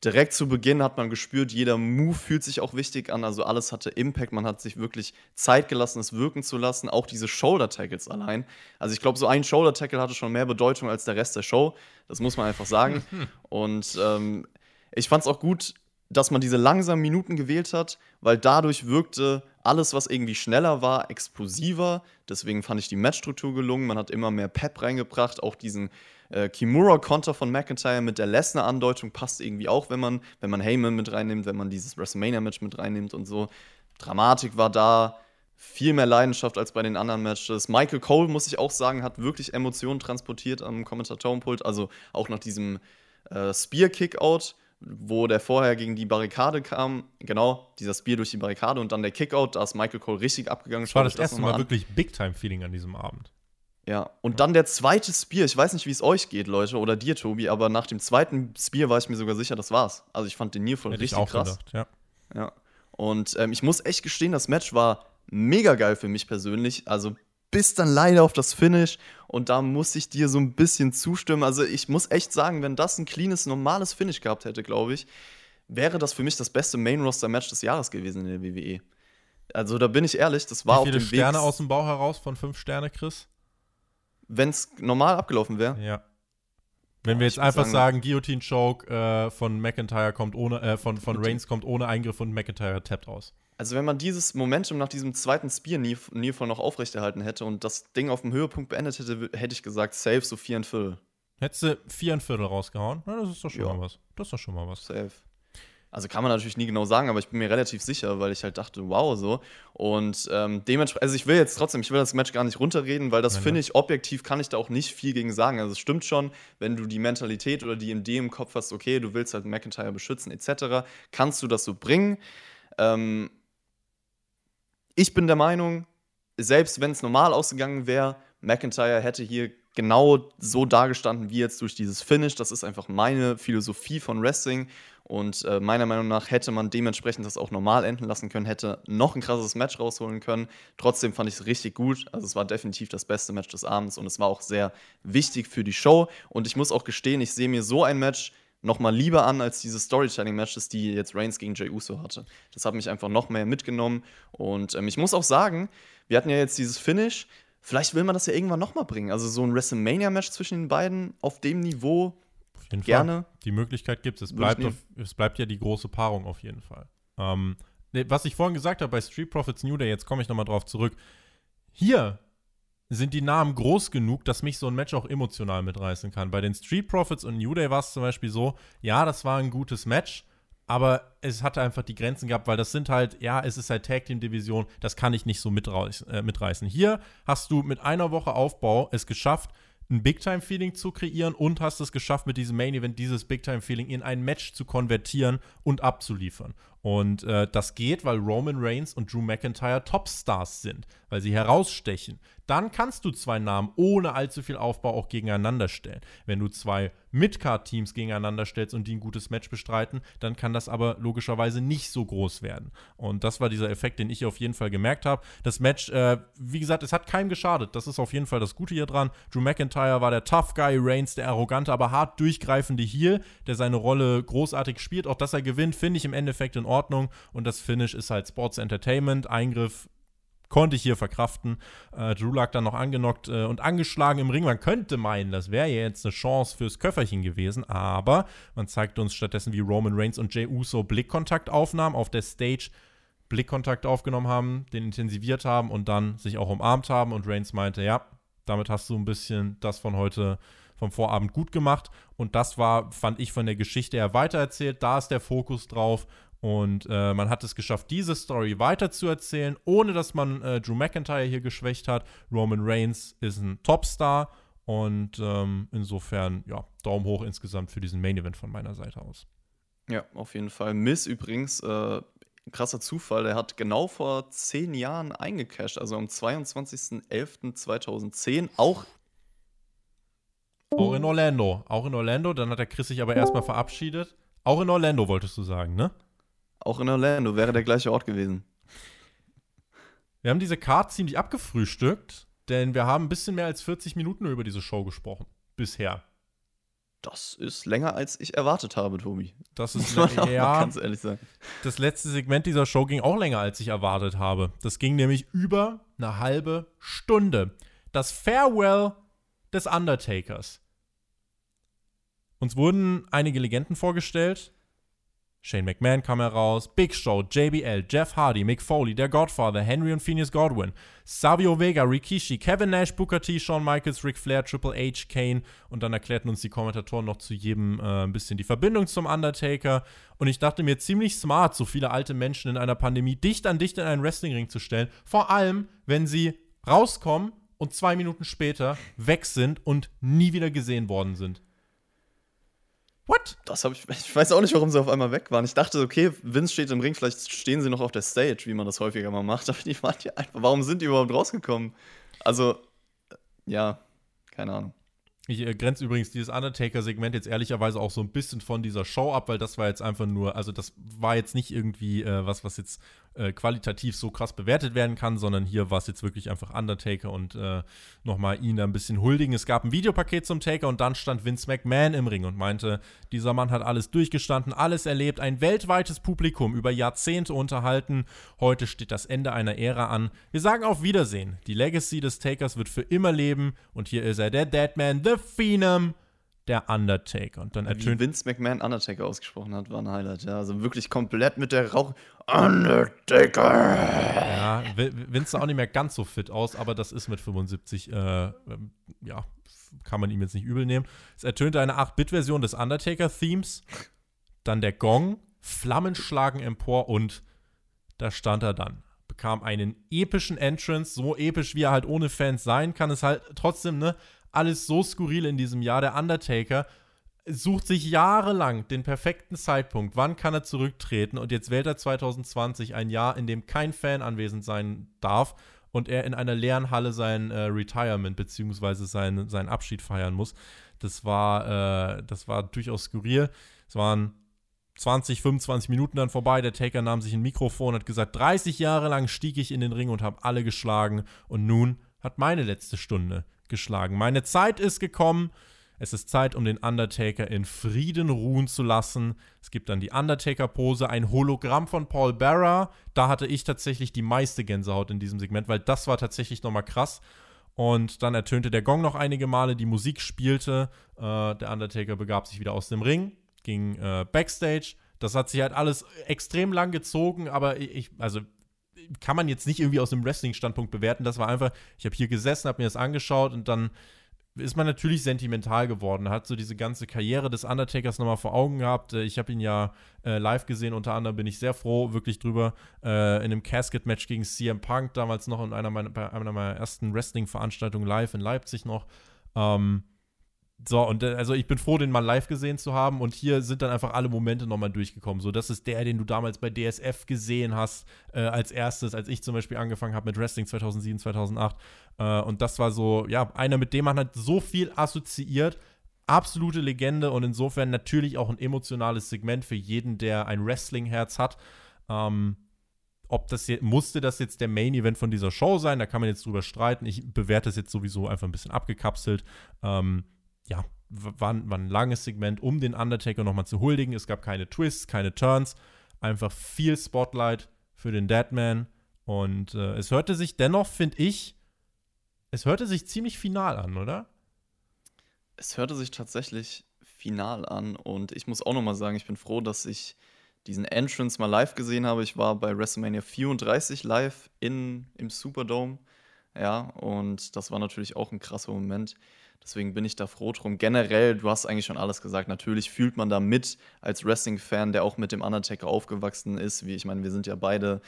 Direkt zu Beginn hat man gespürt, jeder Move fühlt sich auch wichtig an, also alles hatte Impact, man hat sich wirklich Zeit gelassen, es wirken zu lassen, auch diese Shoulder-Tackles allein. Also ich glaube, so ein Shoulder-Tackle hatte schon mehr Bedeutung als der Rest der Show, das muss man einfach sagen. Und ähm, ich fand es auch gut, dass man diese langsamen Minuten gewählt hat, weil dadurch wirkte alles, was irgendwie schneller war, explosiver. Deswegen fand ich die Matchstruktur gelungen. Man hat immer mehr Pep reingebracht. Auch diesen äh, Kimura-Konter von McIntyre mit der Lesnar-Andeutung passt irgendwie auch, wenn man, wenn man Heyman mit reinnimmt, wenn man dieses WrestleMania-Match mit reinnimmt und so. Dramatik war da. Viel mehr Leidenschaft als bei den anderen Matches. Michael Cole, muss ich auch sagen, hat wirklich Emotionen transportiert am Kommentatorenpult. Also auch nach diesem äh, Spear-Kickout wo der vorher gegen die Barrikade kam, genau, dieser Spear durch die Barrikade und dann der Kickout, da ist Michael Cole richtig abgegangen. Das war das erste Mal an. wirklich Big-Time-Feeling an diesem Abend. Ja, und dann der zweite Spear. Ich weiß nicht, wie es euch geht, Leute, oder dir, Tobi, aber nach dem zweiten Spear war ich mir sogar sicher, das war's. Also ich fand den Nearfall Hätte richtig ich auch krass. gedacht, ja. Ja. Und ähm, ich muss echt gestehen, das Match war mega geil für mich persönlich. Also bis dann leider auf das Finish. Und da muss ich dir so ein bisschen zustimmen. Also ich muss echt sagen, wenn das ein cleanes, normales Finish gehabt hätte, glaube ich, wäre das für mich das beste Main-Roster-Match des Jahres gewesen in der WWE. Also da bin ich ehrlich, das war Wie viele auf dem Sterne Weg, aus dem Bauch heraus von fünf Sterne, Chris? Wenn es normal abgelaufen wäre. Ja. Wenn wir jetzt einfach sagen- sagen, Guillotine Choke äh, von McIntyre kommt ohne, äh, von, von. Reigns kommt ohne Eingriff und McIntyre tappt aus. Also wenn man dieses Momentum nach diesem zweiten Spear Nearfall noch aufrechterhalten hätte und das Ding auf dem Höhepunkt beendet hätte, hätte ich gesagt, safe so vier und Viertel. Hättest du vier ein Viertel rausgehauen? Na, das ist doch schon Ja. mal was. Das ist doch schon mal was. Safe. Also kann man natürlich nie genau sagen, aber ich bin mir relativ sicher, weil ich halt dachte, wow, so. Und ähm, dementsprechend, also ich will jetzt trotzdem, ich will das Match gar nicht runterreden, weil das finde ich, objektiv kann ich da auch nicht viel gegen sagen. Also es stimmt schon, wenn du die Mentalität oder die Idee im Kopf hast, okay, du willst halt McIntyre beschützen, etc., kannst du das so bringen. Ähm, ich bin der Meinung, selbst wenn es normal ausgegangen wäre, McIntyre hätte hier genau so dargestanden wie jetzt durch dieses Finish. Das ist einfach meine Philosophie von Wrestling. Und äh, meiner Meinung nach hätte man dementsprechend das auch normal enden lassen können, hätte noch ein krasses Match rausholen können. Trotzdem fand ich es richtig gut. Also es war definitiv das beste Match des Abends und es war auch sehr wichtig für die Show. Und ich muss auch gestehen, ich sehe mir so ein Match noch mal lieber an als diese Storytelling-Matches, die jetzt Reigns gegen Jey Uso hatte. Das hat mich einfach noch mehr mitgenommen. Und ähm, ich muss auch sagen, wir hatten ja jetzt dieses Finish. Vielleicht will man das ja irgendwann noch mal bringen. Also so ein WrestleMania-Match zwischen den beiden auf dem Niveau Auf jeden gerne. Fall. Die Möglichkeit gibt es. Bleibt, auf, es bleibt ja die große Paarung auf jeden Fall. Ähm, ne, was ich vorhin gesagt habe bei Street Profits New Day, jetzt komme ich nochmal drauf zurück. Hier sind die Namen groß genug, dass mich so ein Match auch emotional mitreißen kann. Bei den Street Profits und New Day war es zum Beispiel so, ja, das war ein gutes Match, aber es hatte einfach die Grenzen gehabt, weil das sind halt, ja, es ist halt Tag Team Division, das kann ich nicht so. Äh, mitreißen. Hier hast du mit einer Woche Aufbau es geschafft, ein Big-Time-Feeling zu kreieren und hast es geschafft, mit diesem Main-Event dieses Big-Time-Feeling in ein Match zu konvertieren und abzuliefern. Und äh, das geht, weil Roman Reigns und Drew McIntyre Topstars sind, weil sie herausstechen. Dann kannst du zwei Namen ohne allzu viel Aufbau auch gegeneinander stellen. Wenn du zwei Midcard-Teams gegeneinander stellst und die ein gutes Match bestreiten, dann kann das aber logischerweise nicht so groß werden. Und das war dieser Effekt, den ich auf jeden Fall gemerkt habe. Das Match, äh, wie gesagt, es hat keinem geschadet. Das ist auf jeden Fall das Gute hier dran. Drew McIntyre war der Tough Guy, Reigns der arrogante, aber hart durchgreifende Heel, der seine Rolle großartig spielt. Auch dass er gewinnt, finde ich im Endeffekt in Ordnung. Und das Finish ist halt Sports Entertainment, Eingriff konnte ich hier verkraften. Äh, Drew lag dann noch angenockt äh, und angeschlagen im Ring. Man könnte meinen, das wäre ja jetzt eine Chance fürs Köfferchen gewesen, aber man zeigt uns stattdessen, wie Roman Reigns und Jey Uso Blickkontakt aufnahmen, auf der Stage Blickkontakt aufgenommen haben, den intensiviert haben und dann sich auch umarmt haben. Und Reigns meinte, ja, damit hast du ein bisschen das von heute vom Vorabend gut gemacht. Und das war, fand ich, von der Geschichte her weitererzählt. Da ist der Fokus drauf. Und äh, man hat es geschafft, diese Story weiterzuerzählen, ohne dass man äh, Drew McIntyre hier geschwächt hat. Roman Reigns ist ein Topstar. Und ähm, insofern, ja, Daumen hoch insgesamt für diesen Main Event von meiner Seite aus. Ja, auf jeden Fall. Miss übrigens, äh, krasser Zufall, der hat genau vor zehn Jahren eingecasht, also am 22.11.2010, auch Auch in Orlando. Auch in Orlando. Dann hat der Chris sich aber erstmal verabschiedet. Auch in Orlando wolltest du sagen, ne? Auch in Orlando wäre der gleiche Ort gewesen. Wir haben diese Card ziemlich abgefrühstückt, denn wir haben ein bisschen mehr als 40 Minuten über diese Show gesprochen. Bisher. Das ist länger, als ich erwartet habe, Tobi. Das ist Muss man ja, ganz ehrlich sagen. das letzte Segment dieser Show ging auch länger, als ich erwartet habe. Das ging nämlich über eine halbe Stunde. Das Farewell des Undertakers. Uns wurden einige Legenden vorgestellt. Shane McMahon kam heraus, Big Show, JBL, Jeff Hardy, Mick Foley, der Godfather, Henry und Phineas Godwin, Savio Vega, Rikishi, Kevin Nash, Booker T, Shawn Michaels, Ric Flair, Triple H, Kane. Und dann erklärten uns die Kommentatoren noch zu jedem äh, ein bisschen die Verbindung zum Undertaker. Und ich dachte mir ziemlich smart, so viele alte Menschen in einer Pandemie dicht an dicht in einen Wrestlingring zu stellen, vor allem, wenn sie rauskommen und zwei Minuten später weg sind und nie wieder gesehen worden sind. What? Das habe ich. Ich weiß auch nicht, warum sie auf einmal weg waren. Ich dachte, okay, Vince steht im Ring, vielleicht stehen sie noch auf der Stage, wie man das häufiger mal macht, aber die waren ja einfach. Warum sind die überhaupt rausgekommen? Also, ja, keine Ahnung. Ich äh, grenze übrigens dieses Undertaker-Segment jetzt ehrlicherweise auch so ein bisschen von dieser Show ab, weil das war jetzt einfach nur, also das war jetzt nicht irgendwie äh, was, was jetzt äh, qualitativ so krass bewertet werden kann, sondern hier war es jetzt wirklich einfach Undertaker und äh, nochmal ihn ein bisschen huldigen. Es gab ein Videopaket zum Taker und dann stand Vince McMahon im Ring und meinte, dieser Mann hat alles durchgestanden, alles erlebt, ein weltweites Publikum über Jahrzehnte unterhalten. Heute steht das Ende einer Ära an. Wir sagen auf Wiedersehen. Die Legacy des Takers wird für immer leben und hier ist er, der Deadman, The Phenom der Undertaker. Und dann ertönt. Wie Vince McMahon Undertaker ausgesprochen hat, war ein Highlight, ja. Also wirklich komplett mit der Rauch. Undertaker! Ja, Vince sah auch nicht mehr ganz so fit aus, aber das ist mit 75, äh, ähm, ja, kann man ihm jetzt nicht übel nehmen. Es ertönte eine 8-Bit-Version des Undertaker-Themes, dann der Gong, Flammen schlagen empor und da stand er dann. Bekam einen epischen Entrance, so episch wie er halt ohne Fans sein kann, ist halt trotzdem, ne, alles so skurril in diesem Jahr. Der Undertaker sucht sich jahrelang den perfekten Zeitpunkt. Wann kann er zurücktreten? Und jetzt wählt er 2020 ein Jahr, in dem kein Fan anwesend sein darf und er in einer leeren Halle sein äh, Retirement bzw. Sein, seinen Abschied feiern muss. Das war, äh, das war durchaus skurril. Es waren 20, 25 Minuten dann vorbei. Der Taker nahm sich ein Mikrofon und hat gesagt: 30 Jahre lang stieg ich in den Ring und habe alle geschlagen. Und nun hat meine letzte Stunde geschlagen. Meine Zeit ist gekommen. Es ist Zeit, um den Undertaker in Frieden ruhen zu lassen. Es gibt dann die Undertaker-Pose, ein Hologramm von Paul Bearer. Da hatte ich tatsächlich die meiste Gänsehaut in diesem Segment, weil das war tatsächlich nochmal krass. Und dann ertönte der Gong noch einige Male, die Musik spielte. Äh, der Undertaker begab sich wieder aus dem Ring, ging äh, backstage. Das hat sich halt alles extrem lang gezogen, aber ich, also kann man jetzt nicht irgendwie aus dem Wrestling-Standpunkt bewerten. Das war einfach, ich habe hier gesessen, habe mir das angeschaut und dann ist man natürlich sentimental geworden, hat so diese ganze Karriere des Undertakers nochmal vor Augen gehabt. Äh, ich habe ihn ja äh, live gesehen, unter anderem bin ich sehr froh, wirklich drüber, äh, in einem Casket-Match gegen CM Punk, damals noch in einer meiner, bei einer meiner ersten Wrestling-Veranstaltungen live in Leipzig noch. Ähm, so, und äh, also ich bin froh, den mal live gesehen zu haben. Und hier sind dann einfach alle Momente nochmal durchgekommen. So, das ist der, den du damals bei DSF gesehen hast, äh, als erstes, als ich zum Beispiel angefangen habe mit Wrestling 2007, 2008. Äh, und das war so, ja, einer, mit dem man halt so viel assoziiert. Absolute Legende und insofern natürlich auch ein emotionales Segment für jeden, der ein Wrestling-Herz hat. Ähm, ob das jetzt, musste das jetzt der Main Event von dieser Show sein, da kann man jetzt drüber streiten. Ich bewerte es jetzt sowieso einfach ein bisschen abgekapselt. Ähm, ja, war, war ein langes Segment, um den Undertaker nochmal zu huldigen. Es gab keine Twists, keine Turns, einfach viel Spotlight für den Deadman. Und äh, es hörte sich dennoch, finde ich, es hörte sich ziemlich final an, oder? Es hörte sich tatsächlich final an und ich muss auch nochmal sagen, ich bin froh, dass ich diesen Entrance mal live gesehen habe. Ich war bei WrestleMania 34 live in, im Superdome. Ja, und das war natürlich auch ein krasser Moment. Deswegen bin ich da froh drum. Generell, du hast eigentlich schon alles gesagt. Natürlich fühlt man da mit als Wrestling-Fan, der auch mit dem Undertaker aufgewachsen ist. Wie ich meine, wir sind ja beide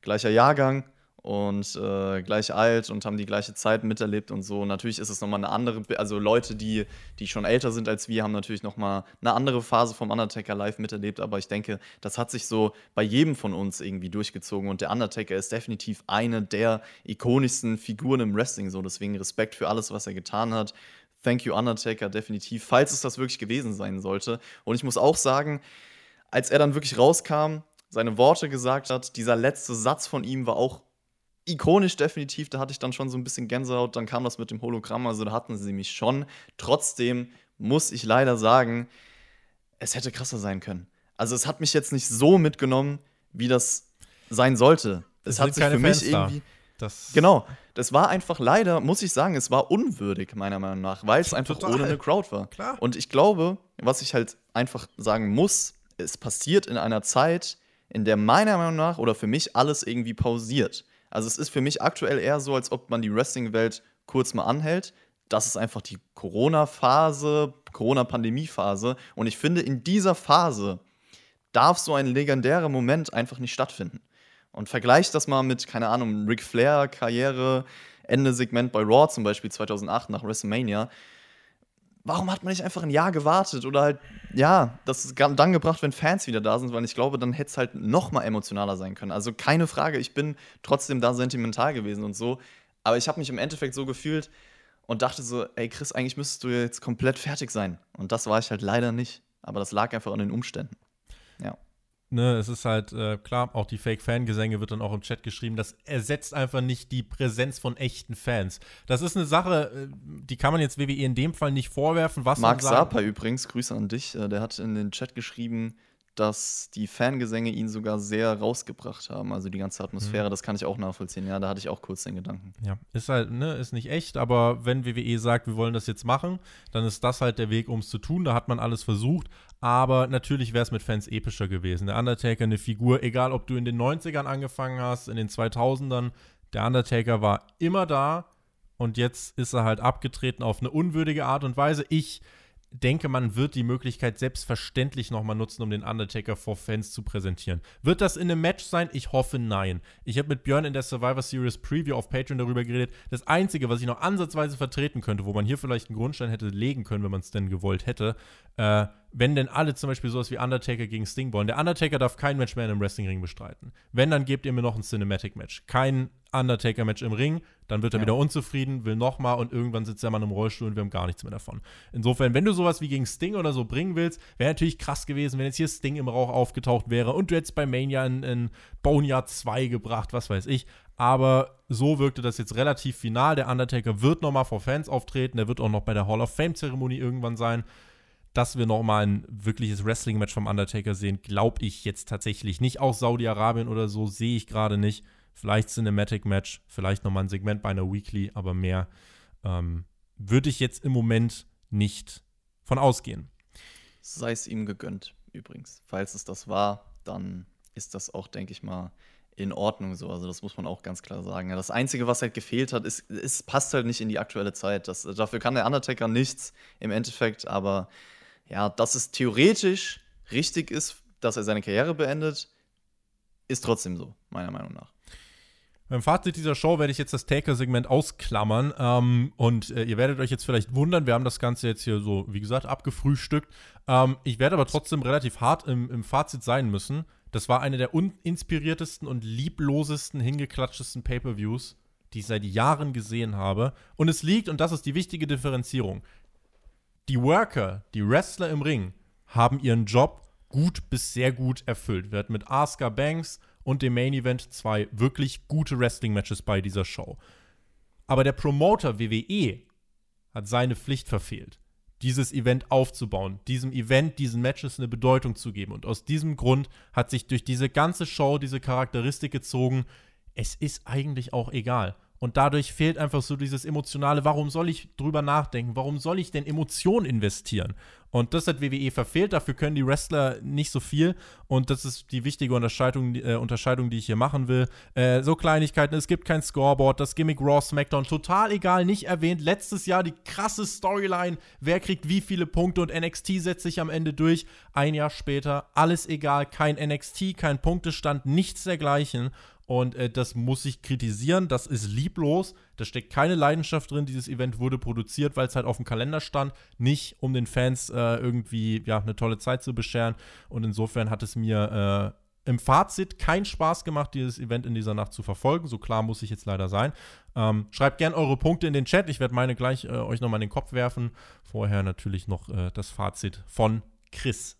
gleicher Jahrgang und äh, gleich alt und haben die gleiche Zeit miterlebt und so. Natürlich ist es nochmal eine andere, also Leute, die, die schon älter sind als wir, haben natürlich nochmal eine andere Phase vom Undertaker live miterlebt, aber ich denke, das hat sich so bei jedem von uns irgendwie durchgezogen und der Undertaker ist definitiv eine der ikonischsten Figuren im Wrestling, so deswegen Respekt für alles, was er getan hat. Thank you, Undertaker, definitiv, falls es das wirklich gewesen sein sollte. Und ich muss auch sagen, als er dann wirklich rauskam, seine Worte gesagt hat, dieser letzte Satz von ihm war auch ikonisch definitiv. Da hatte ich dann schon so ein bisschen Gänsehaut. Dann kam das mit dem Hologramm, also da hatten sie mich schon. Trotzdem muss ich leider sagen, es hätte krasser sein können. Also es hat mich jetzt nicht so mitgenommen, wie das sein sollte. Es, hat sich für mich Fans irgendwie. Das genau, das war einfach leider, muss ich sagen, es war unwürdig, meiner Meinung nach, weil es einfach Total. ohne eine Crowd war. Klar. Und ich glaube, was ich halt einfach sagen muss, es passiert in einer Zeit, in der meiner Meinung nach oder für mich alles irgendwie pausiert. Also es ist für mich aktuell eher so, als ob man die Wrestling-Welt kurz mal anhält. Das ist einfach die Corona-Phase, Corona-Pandemie-Phase. Und ich finde, in dieser Phase darf so ein legendärer Moment einfach nicht stattfinden. Und vergleich das mal mit, keine Ahnung, Ric Flair-Karriere, Ende-Segment bei Raw zum Beispiel 2008 nach WrestleMania warum hat man nicht einfach ein Jahr gewartet oder halt, ja, das ist dann gebracht, wenn Fans wieder da sind, weil ich glaube, dann hätte es halt noch mal emotionaler sein können. Also keine Frage, ich bin trotzdem da sentimental gewesen und so, aber ich habe mich im Endeffekt so gefühlt, und dachte so, ey Chris, eigentlich müsstest du jetzt komplett fertig sein. Und das war ich halt leider nicht. Aber das lag einfach an den Umständen. Ja. Ne, es ist halt äh, klar, auch die Fake-Fangesänge wird dann auch im Chat geschrieben. Das ersetzt einfach nicht die Präsenz von echten Fans. Das ist eine Sache, äh, die kann man jetzt WWE in dem Fall nicht vorwerfen. Was Mark Sapa übrigens, Grüße an dich, äh, der hat in den Chat geschrieben, dass die Fangesänge ihn sogar sehr rausgebracht haben. Also die ganze Atmosphäre, mhm. das kann ich auch nachvollziehen. Ja, da hatte ich auch kurz den Gedanken. Ja, ist halt, ne, ist nicht echt, aber wenn WWE sagt, wir wollen das jetzt machen, dann ist das halt der Weg, um es zu tun. Da hat man alles versucht. Aber natürlich wäre es mit Fans epischer gewesen. Der Undertaker, eine Figur, egal ob du in den 90ern angefangen hast, in den 2000ern, der Undertaker war immer da und jetzt ist er halt abgetreten auf eine unwürdige Art und Weise. Ich denke, man wird die Möglichkeit selbstverständlich nochmal nutzen, um den Undertaker vor Fans zu präsentieren. Wird das in einem Match sein? Ich hoffe nein. Ich habe mit Björn in der Survivor Series Preview auf Patreon darüber geredet. Das Einzige, was ich noch ansatzweise vertreten könnte, wo man hier vielleicht einen Grundstein hätte legen können, wenn man es denn gewollt hätte, äh, wenn denn alle zum Beispiel sowas wie Undertaker gegen Sting wollen. Der Undertaker darf kein Match mehr in einem Wrestlingring bestreiten. Wenn, dann gebt ihr mir noch ein Cinematic-Match. Kein Undertaker-Match im Ring, dann wird er ja. wieder unzufrieden, will nochmal und irgendwann sitzt der Mann im Rollstuhl und wir haben gar nichts mehr davon. Insofern, wenn du sowas wie gegen Sting oder so bringen willst, wäre natürlich krass gewesen, wenn jetzt hier Sting im Rauch aufgetaucht wäre und du hättest bei Mania in, in Boneyard 2 gebracht, was weiß ich. Aber so wirkte das jetzt relativ final. Der Undertaker wird nochmal vor Fans auftreten, der wird auch noch bei der Hall of Fame-Zeremonie irgendwann sein dass wir nochmal ein wirkliches Wrestling-Match vom Undertaker sehen, glaube ich jetzt tatsächlich nicht. Auch Saudi-Arabien oder so sehe ich gerade nicht. Vielleicht Cinematic-Match, vielleicht nochmal ein Segment bei einer Weekly, aber mehr ähm, würde ich jetzt im Moment nicht von ausgehen. Sei es ihm gegönnt, übrigens. Falls es das war, dann ist das auch, denke ich mal, in Ordnung so. Also das muss man auch ganz klar sagen. das Einzige, was halt gefehlt hat, ist, es passt halt nicht in die aktuelle Zeit. Das, dafür kann der Undertaker nichts im Endeffekt, aber ja, dass es theoretisch richtig ist, dass er seine Karriere beendet, ist trotzdem so, meiner Meinung nach. Beim Fazit dieser Show werde ich jetzt das Taker-Segment ausklammern. Ähm, und äh, ihr werdet euch jetzt vielleicht wundern, wir haben das Ganze jetzt hier so, wie gesagt, abgefrühstückt. Ähm, ich werde aber trotzdem relativ hart im, im Fazit sein müssen. Das war eine der uninspiriertesten und lieblosesten, hingeklatschesten Pay-Per-Views, die ich seit Jahren gesehen habe. Und es liegt, und das ist die wichtige Differenzierung, die Worker, die Wrestler im Ring, haben ihren Job gut bis sehr gut erfüllt. Wir hatten mit Asuka Banks und dem Main Event zwei wirklich gute Wrestling-Matches bei dieser Show. Aber der Promoter WWE hat seine Pflicht verfehlt, dieses Event aufzubauen, diesem Event, diesen Matches eine Bedeutung zu geben. Und aus diesem Grund hat sich durch diese ganze Show diese Charakteristik gezogen, es ist eigentlich auch egal. Und dadurch fehlt einfach so dieses Emotionale, warum soll ich drüber nachdenken? Warum soll ich denn Emotionen investieren? Und das hat WWE verfehlt, dafür können die Wrestler nicht so viel. Und das ist die wichtige Unterscheidung, äh, Unterscheidung die ich hier machen will. Äh, so Kleinigkeiten, es gibt kein Scoreboard, das Gimmick Raw, SmackDown, total egal, nicht erwähnt. Letztes Jahr die krasse Storyline, wer kriegt wie viele Punkte und NXT setzt sich am Ende durch. Ein Jahr später, alles egal, kein NXT, kein Punktestand, nichts dergleichen. Und äh, das muss ich kritisieren. Das ist lieblos. Da steckt keine Leidenschaft drin. Dieses Event wurde produziert, weil es halt auf dem Kalender stand. Nicht, um den Fans äh, irgendwie ja, eine tolle Zeit zu bescheren. Und insofern hat es mir äh, im Fazit keinen Spaß gemacht, dieses Event in dieser Nacht zu verfolgen. So klar muss ich jetzt leider sein. Ähm, schreibt gerne eure Punkte in den Chat. Ich werde meine gleich äh, euch nochmal in den Kopf werfen. Vorher natürlich noch äh, das Fazit von Chris.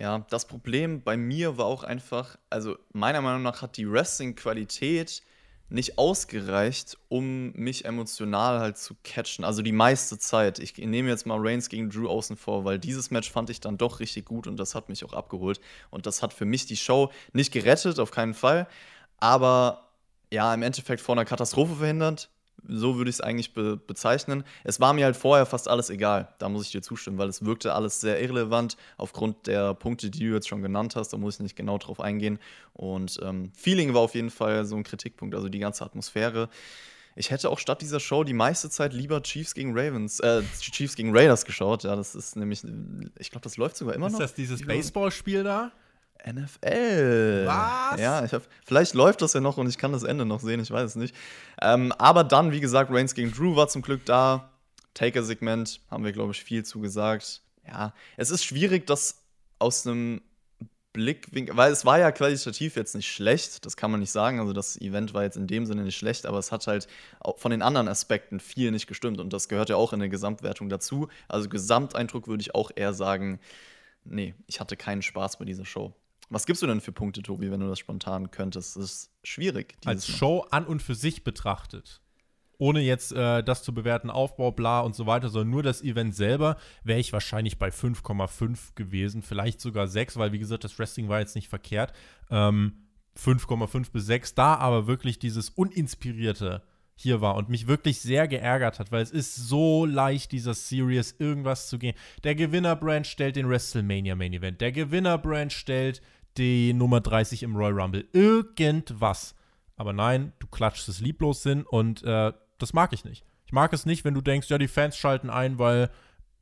Ja, das Problem bei mir war auch einfach, also meiner Meinung nach hat die Wrestling-Qualität nicht ausgereicht, um mich emotional halt zu catchen. Also die meiste Zeit. Ich nehme jetzt mal Reigns gegen Drew außen vor, weil dieses Match fand ich dann doch richtig gut und das hat mich auch abgeholt. Und das hat für mich die Show nicht gerettet, auf keinen Fall. Aber ja, im Endeffekt vor einer Katastrophe verhindert. So würde ich es eigentlich be bezeichnen. Es war mir halt vorher fast alles egal. Da muss ich dir zustimmen, weil es wirkte alles sehr irrelevant aufgrund der Punkte, die du jetzt schon genannt hast. Da muss ich nicht genau drauf eingehen. Und ähm, Feeling war auf jeden Fall so ein Kritikpunkt, also die ganze Atmosphäre. Ich hätte auch statt dieser Show die meiste Zeit lieber Chiefs gegen Ravens, äh, Chiefs gegen Raiders geschaut. Ja, das ist nämlich, ich glaube, das läuft sogar immer noch. Ist das dieses Baseballspiel da? NFL. Was? Ja, ich hab, vielleicht läuft das ja noch und ich kann das Ende noch sehen, ich weiß es nicht. Ähm, aber dann, wie gesagt, Reigns gegen Drew war zum Glück da. Taker-Segment haben wir, glaube ich, viel zugesagt. Ja, es ist schwierig, das aus einem Blickwinkel, weil es war ja qualitativ jetzt nicht schlecht, das kann man nicht sagen. Also das Event war jetzt in dem Sinne nicht schlecht, aber es hat halt von den anderen Aspekten viel nicht gestimmt und das gehört ja auch in der Gesamtwertung dazu. Also Gesamteindruck würde ich auch eher sagen, nee, ich hatte keinen Spaß bei dieser Show. Was gibst du denn für Punkte, Tobi, wenn du das spontan könntest? Das ist schwierig. Als Mal. Show an und für sich betrachtet ohne jetzt äh, das zu bewerten, Aufbau, bla und so weiter, sondern nur das Event selber, wäre ich wahrscheinlich bei 5,5 gewesen, vielleicht sogar 6, weil wie gesagt, das Wrestling war jetzt nicht verkehrt. Ähm, 5,5 bis 6, da aber wirklich dieses Uninspirierte hier war und mich wirklich sehr geärgert hat, weil es ist so leicht, dieser Series irgendwas zu gehen. Der Gewinner-Brand stellt den WrestleMania Main Event, der Gewinner-Brand stellt die Nummer 30 im Royal Rumble. Irgendwas. Aber nein, du klatschst es lieblos hin und äh, das mag ich nicht. Ich mag es nicht, wenn du denkst, ja, die Fans schalten ein, weil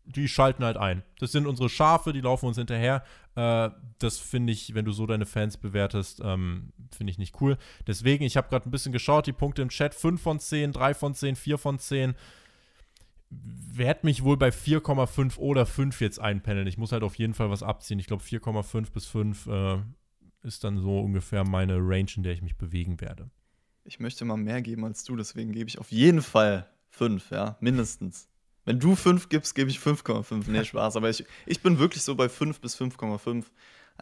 die schalten halt ein. Das sind unsere Schafe, die laufen uns hinterher. Äh, das finde ich, wenn du so deine Fans bewertest, ähm, finde ich nicht cool. Deswegen, ich habe gerade ein bisschen geschaut, die Punkte im Chat: 5 von 10, 3 von 10, 4 von 10. Werde mich wohl bei 4,5 oder 5 jetzt einpendeln. Ich muss halt auf jeden Fall was abziehen. Ich glaube, 4,5 bis 5 äh, ist dann so ungefähr meine Range, in der ich mich bewegen werde. Ich möchte mal mehr geben als du, deswegen gebe ich auf jeden Fall 5, ja, mindestens. Wenn du 5 gibst, gebe ich 5,5. Nee, Spaß. Aber ich, ich bin wirklich so bei 5 bis 5,5.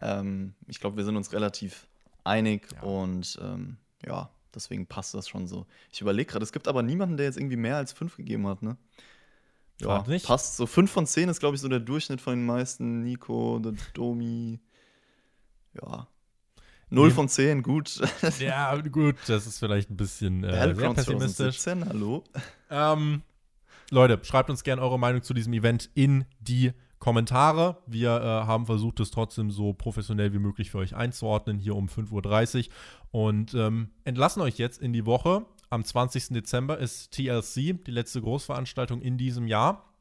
Ähm, ich glaube, wir sind uns relativ einig ja. und ähm, ja, deswegen passt das schon so. Ich überlege gerade, es gibt aber niemanden, der jetzt irgendwie mehr als 5 gegeben hat, ne? Ja, passt. So 5 von 10 ist, glaube ich, so der Durchschnitt von den meisten. Nico, der Domi. Ja, 0 von 10, gut. Ja, gut, das ist vielleicht ein bisschen äh, sehr pessimistisch. 2017, hallo. Ähm, Leute, schreibt uns gerne eure Meinung zu diesem Event in die Kommentare. Wir äh, haben versucht, es trotzdem so professionell wie möglich für euch einzuordnen, hier um 5.30 Uhr. Und ähm, entlassen euch jetzt in die Woche. Am 20. Dezember ist TLC, die letzte Großveranstaltung in diesem Jahr.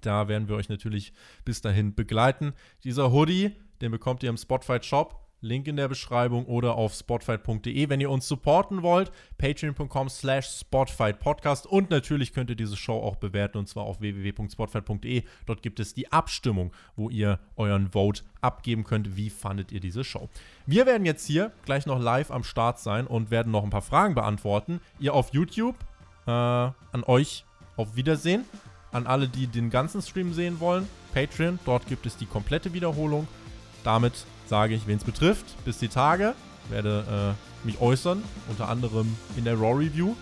Da werden wir euch natürlich bis dahin begleiten. Dieser Hoodie, den bekommt ihr im Spotfight Shop. Link in der Beschreibung oder auf spotfight.de. Wenn ihr uns supporten wollt, patreon.com slash spotfightpodcast und natürlich könnt ihr diese Show auch bewerten und zwar auf www.spotfight.de. Dort gibt es die Abstimmung, wo ihr euren Vote abgeben könnt. Wie fandet ihr diese Show? Wir werden jetzt hier gleich noch live am Start sein und werden noch ein paar Fragen beantworten. Ihr auf YouTube, äh, an euch auf Wiedersehen. An alle, die den ganzen Stream sehen wollen, Patreon, dort gibt es die komplette Wiederholung. Damit sage ich, wen es betrifft, bis die Tage. Werde äh, mich äußern, unter anderem in der Raw Review,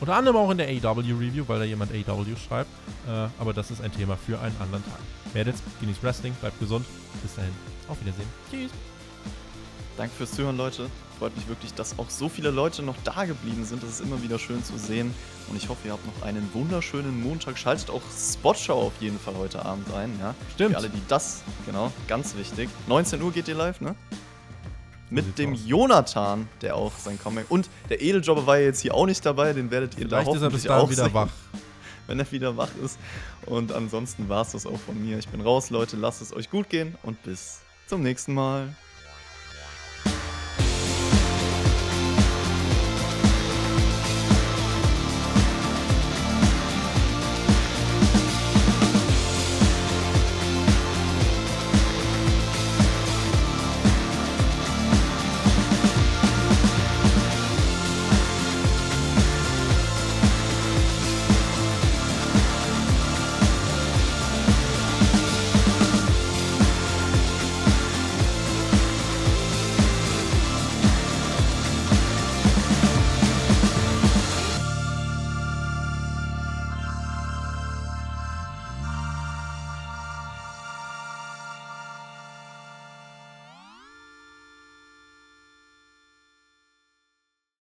unter anderem auch in der AW Review, weil da jemand AW schreibt. Äh, aber das ist ein Thema für einen anderen Tag. Werdet's, genießt Wrestling, bleibt gesund. Bis dahin, auf Wiedersehen. Tschüss. Danke fürs Zuhören, Leute. Freut mich wirklich, dass auch so viele Leute noch da geblieben sind. Das ist immer wieder schön zu sehen. Und ich hoffe, ihr habt noch einen wunderschönen Montag. Schaltet auch Spotshow auf jeden Fall heute Abend ein. Ja? Stimmt. Für alle, die das, genau, ganz wichtig. 19 Uhr geht ihr live, ne? Mit dem aus. Jonathan, der auch sein Comeback. Und der Edeljobber war ja jetzt hier auch nicht dabei, den werdet ihr Vielleicht da hoffentlich ist er bis auch wieder sehen, wach. Wenn er wieder wach ist. Und ansonsten war es das auch von mir. Ich bin raus, Leute. Lasst es euch gut gehen und bis zum nächsten Mal.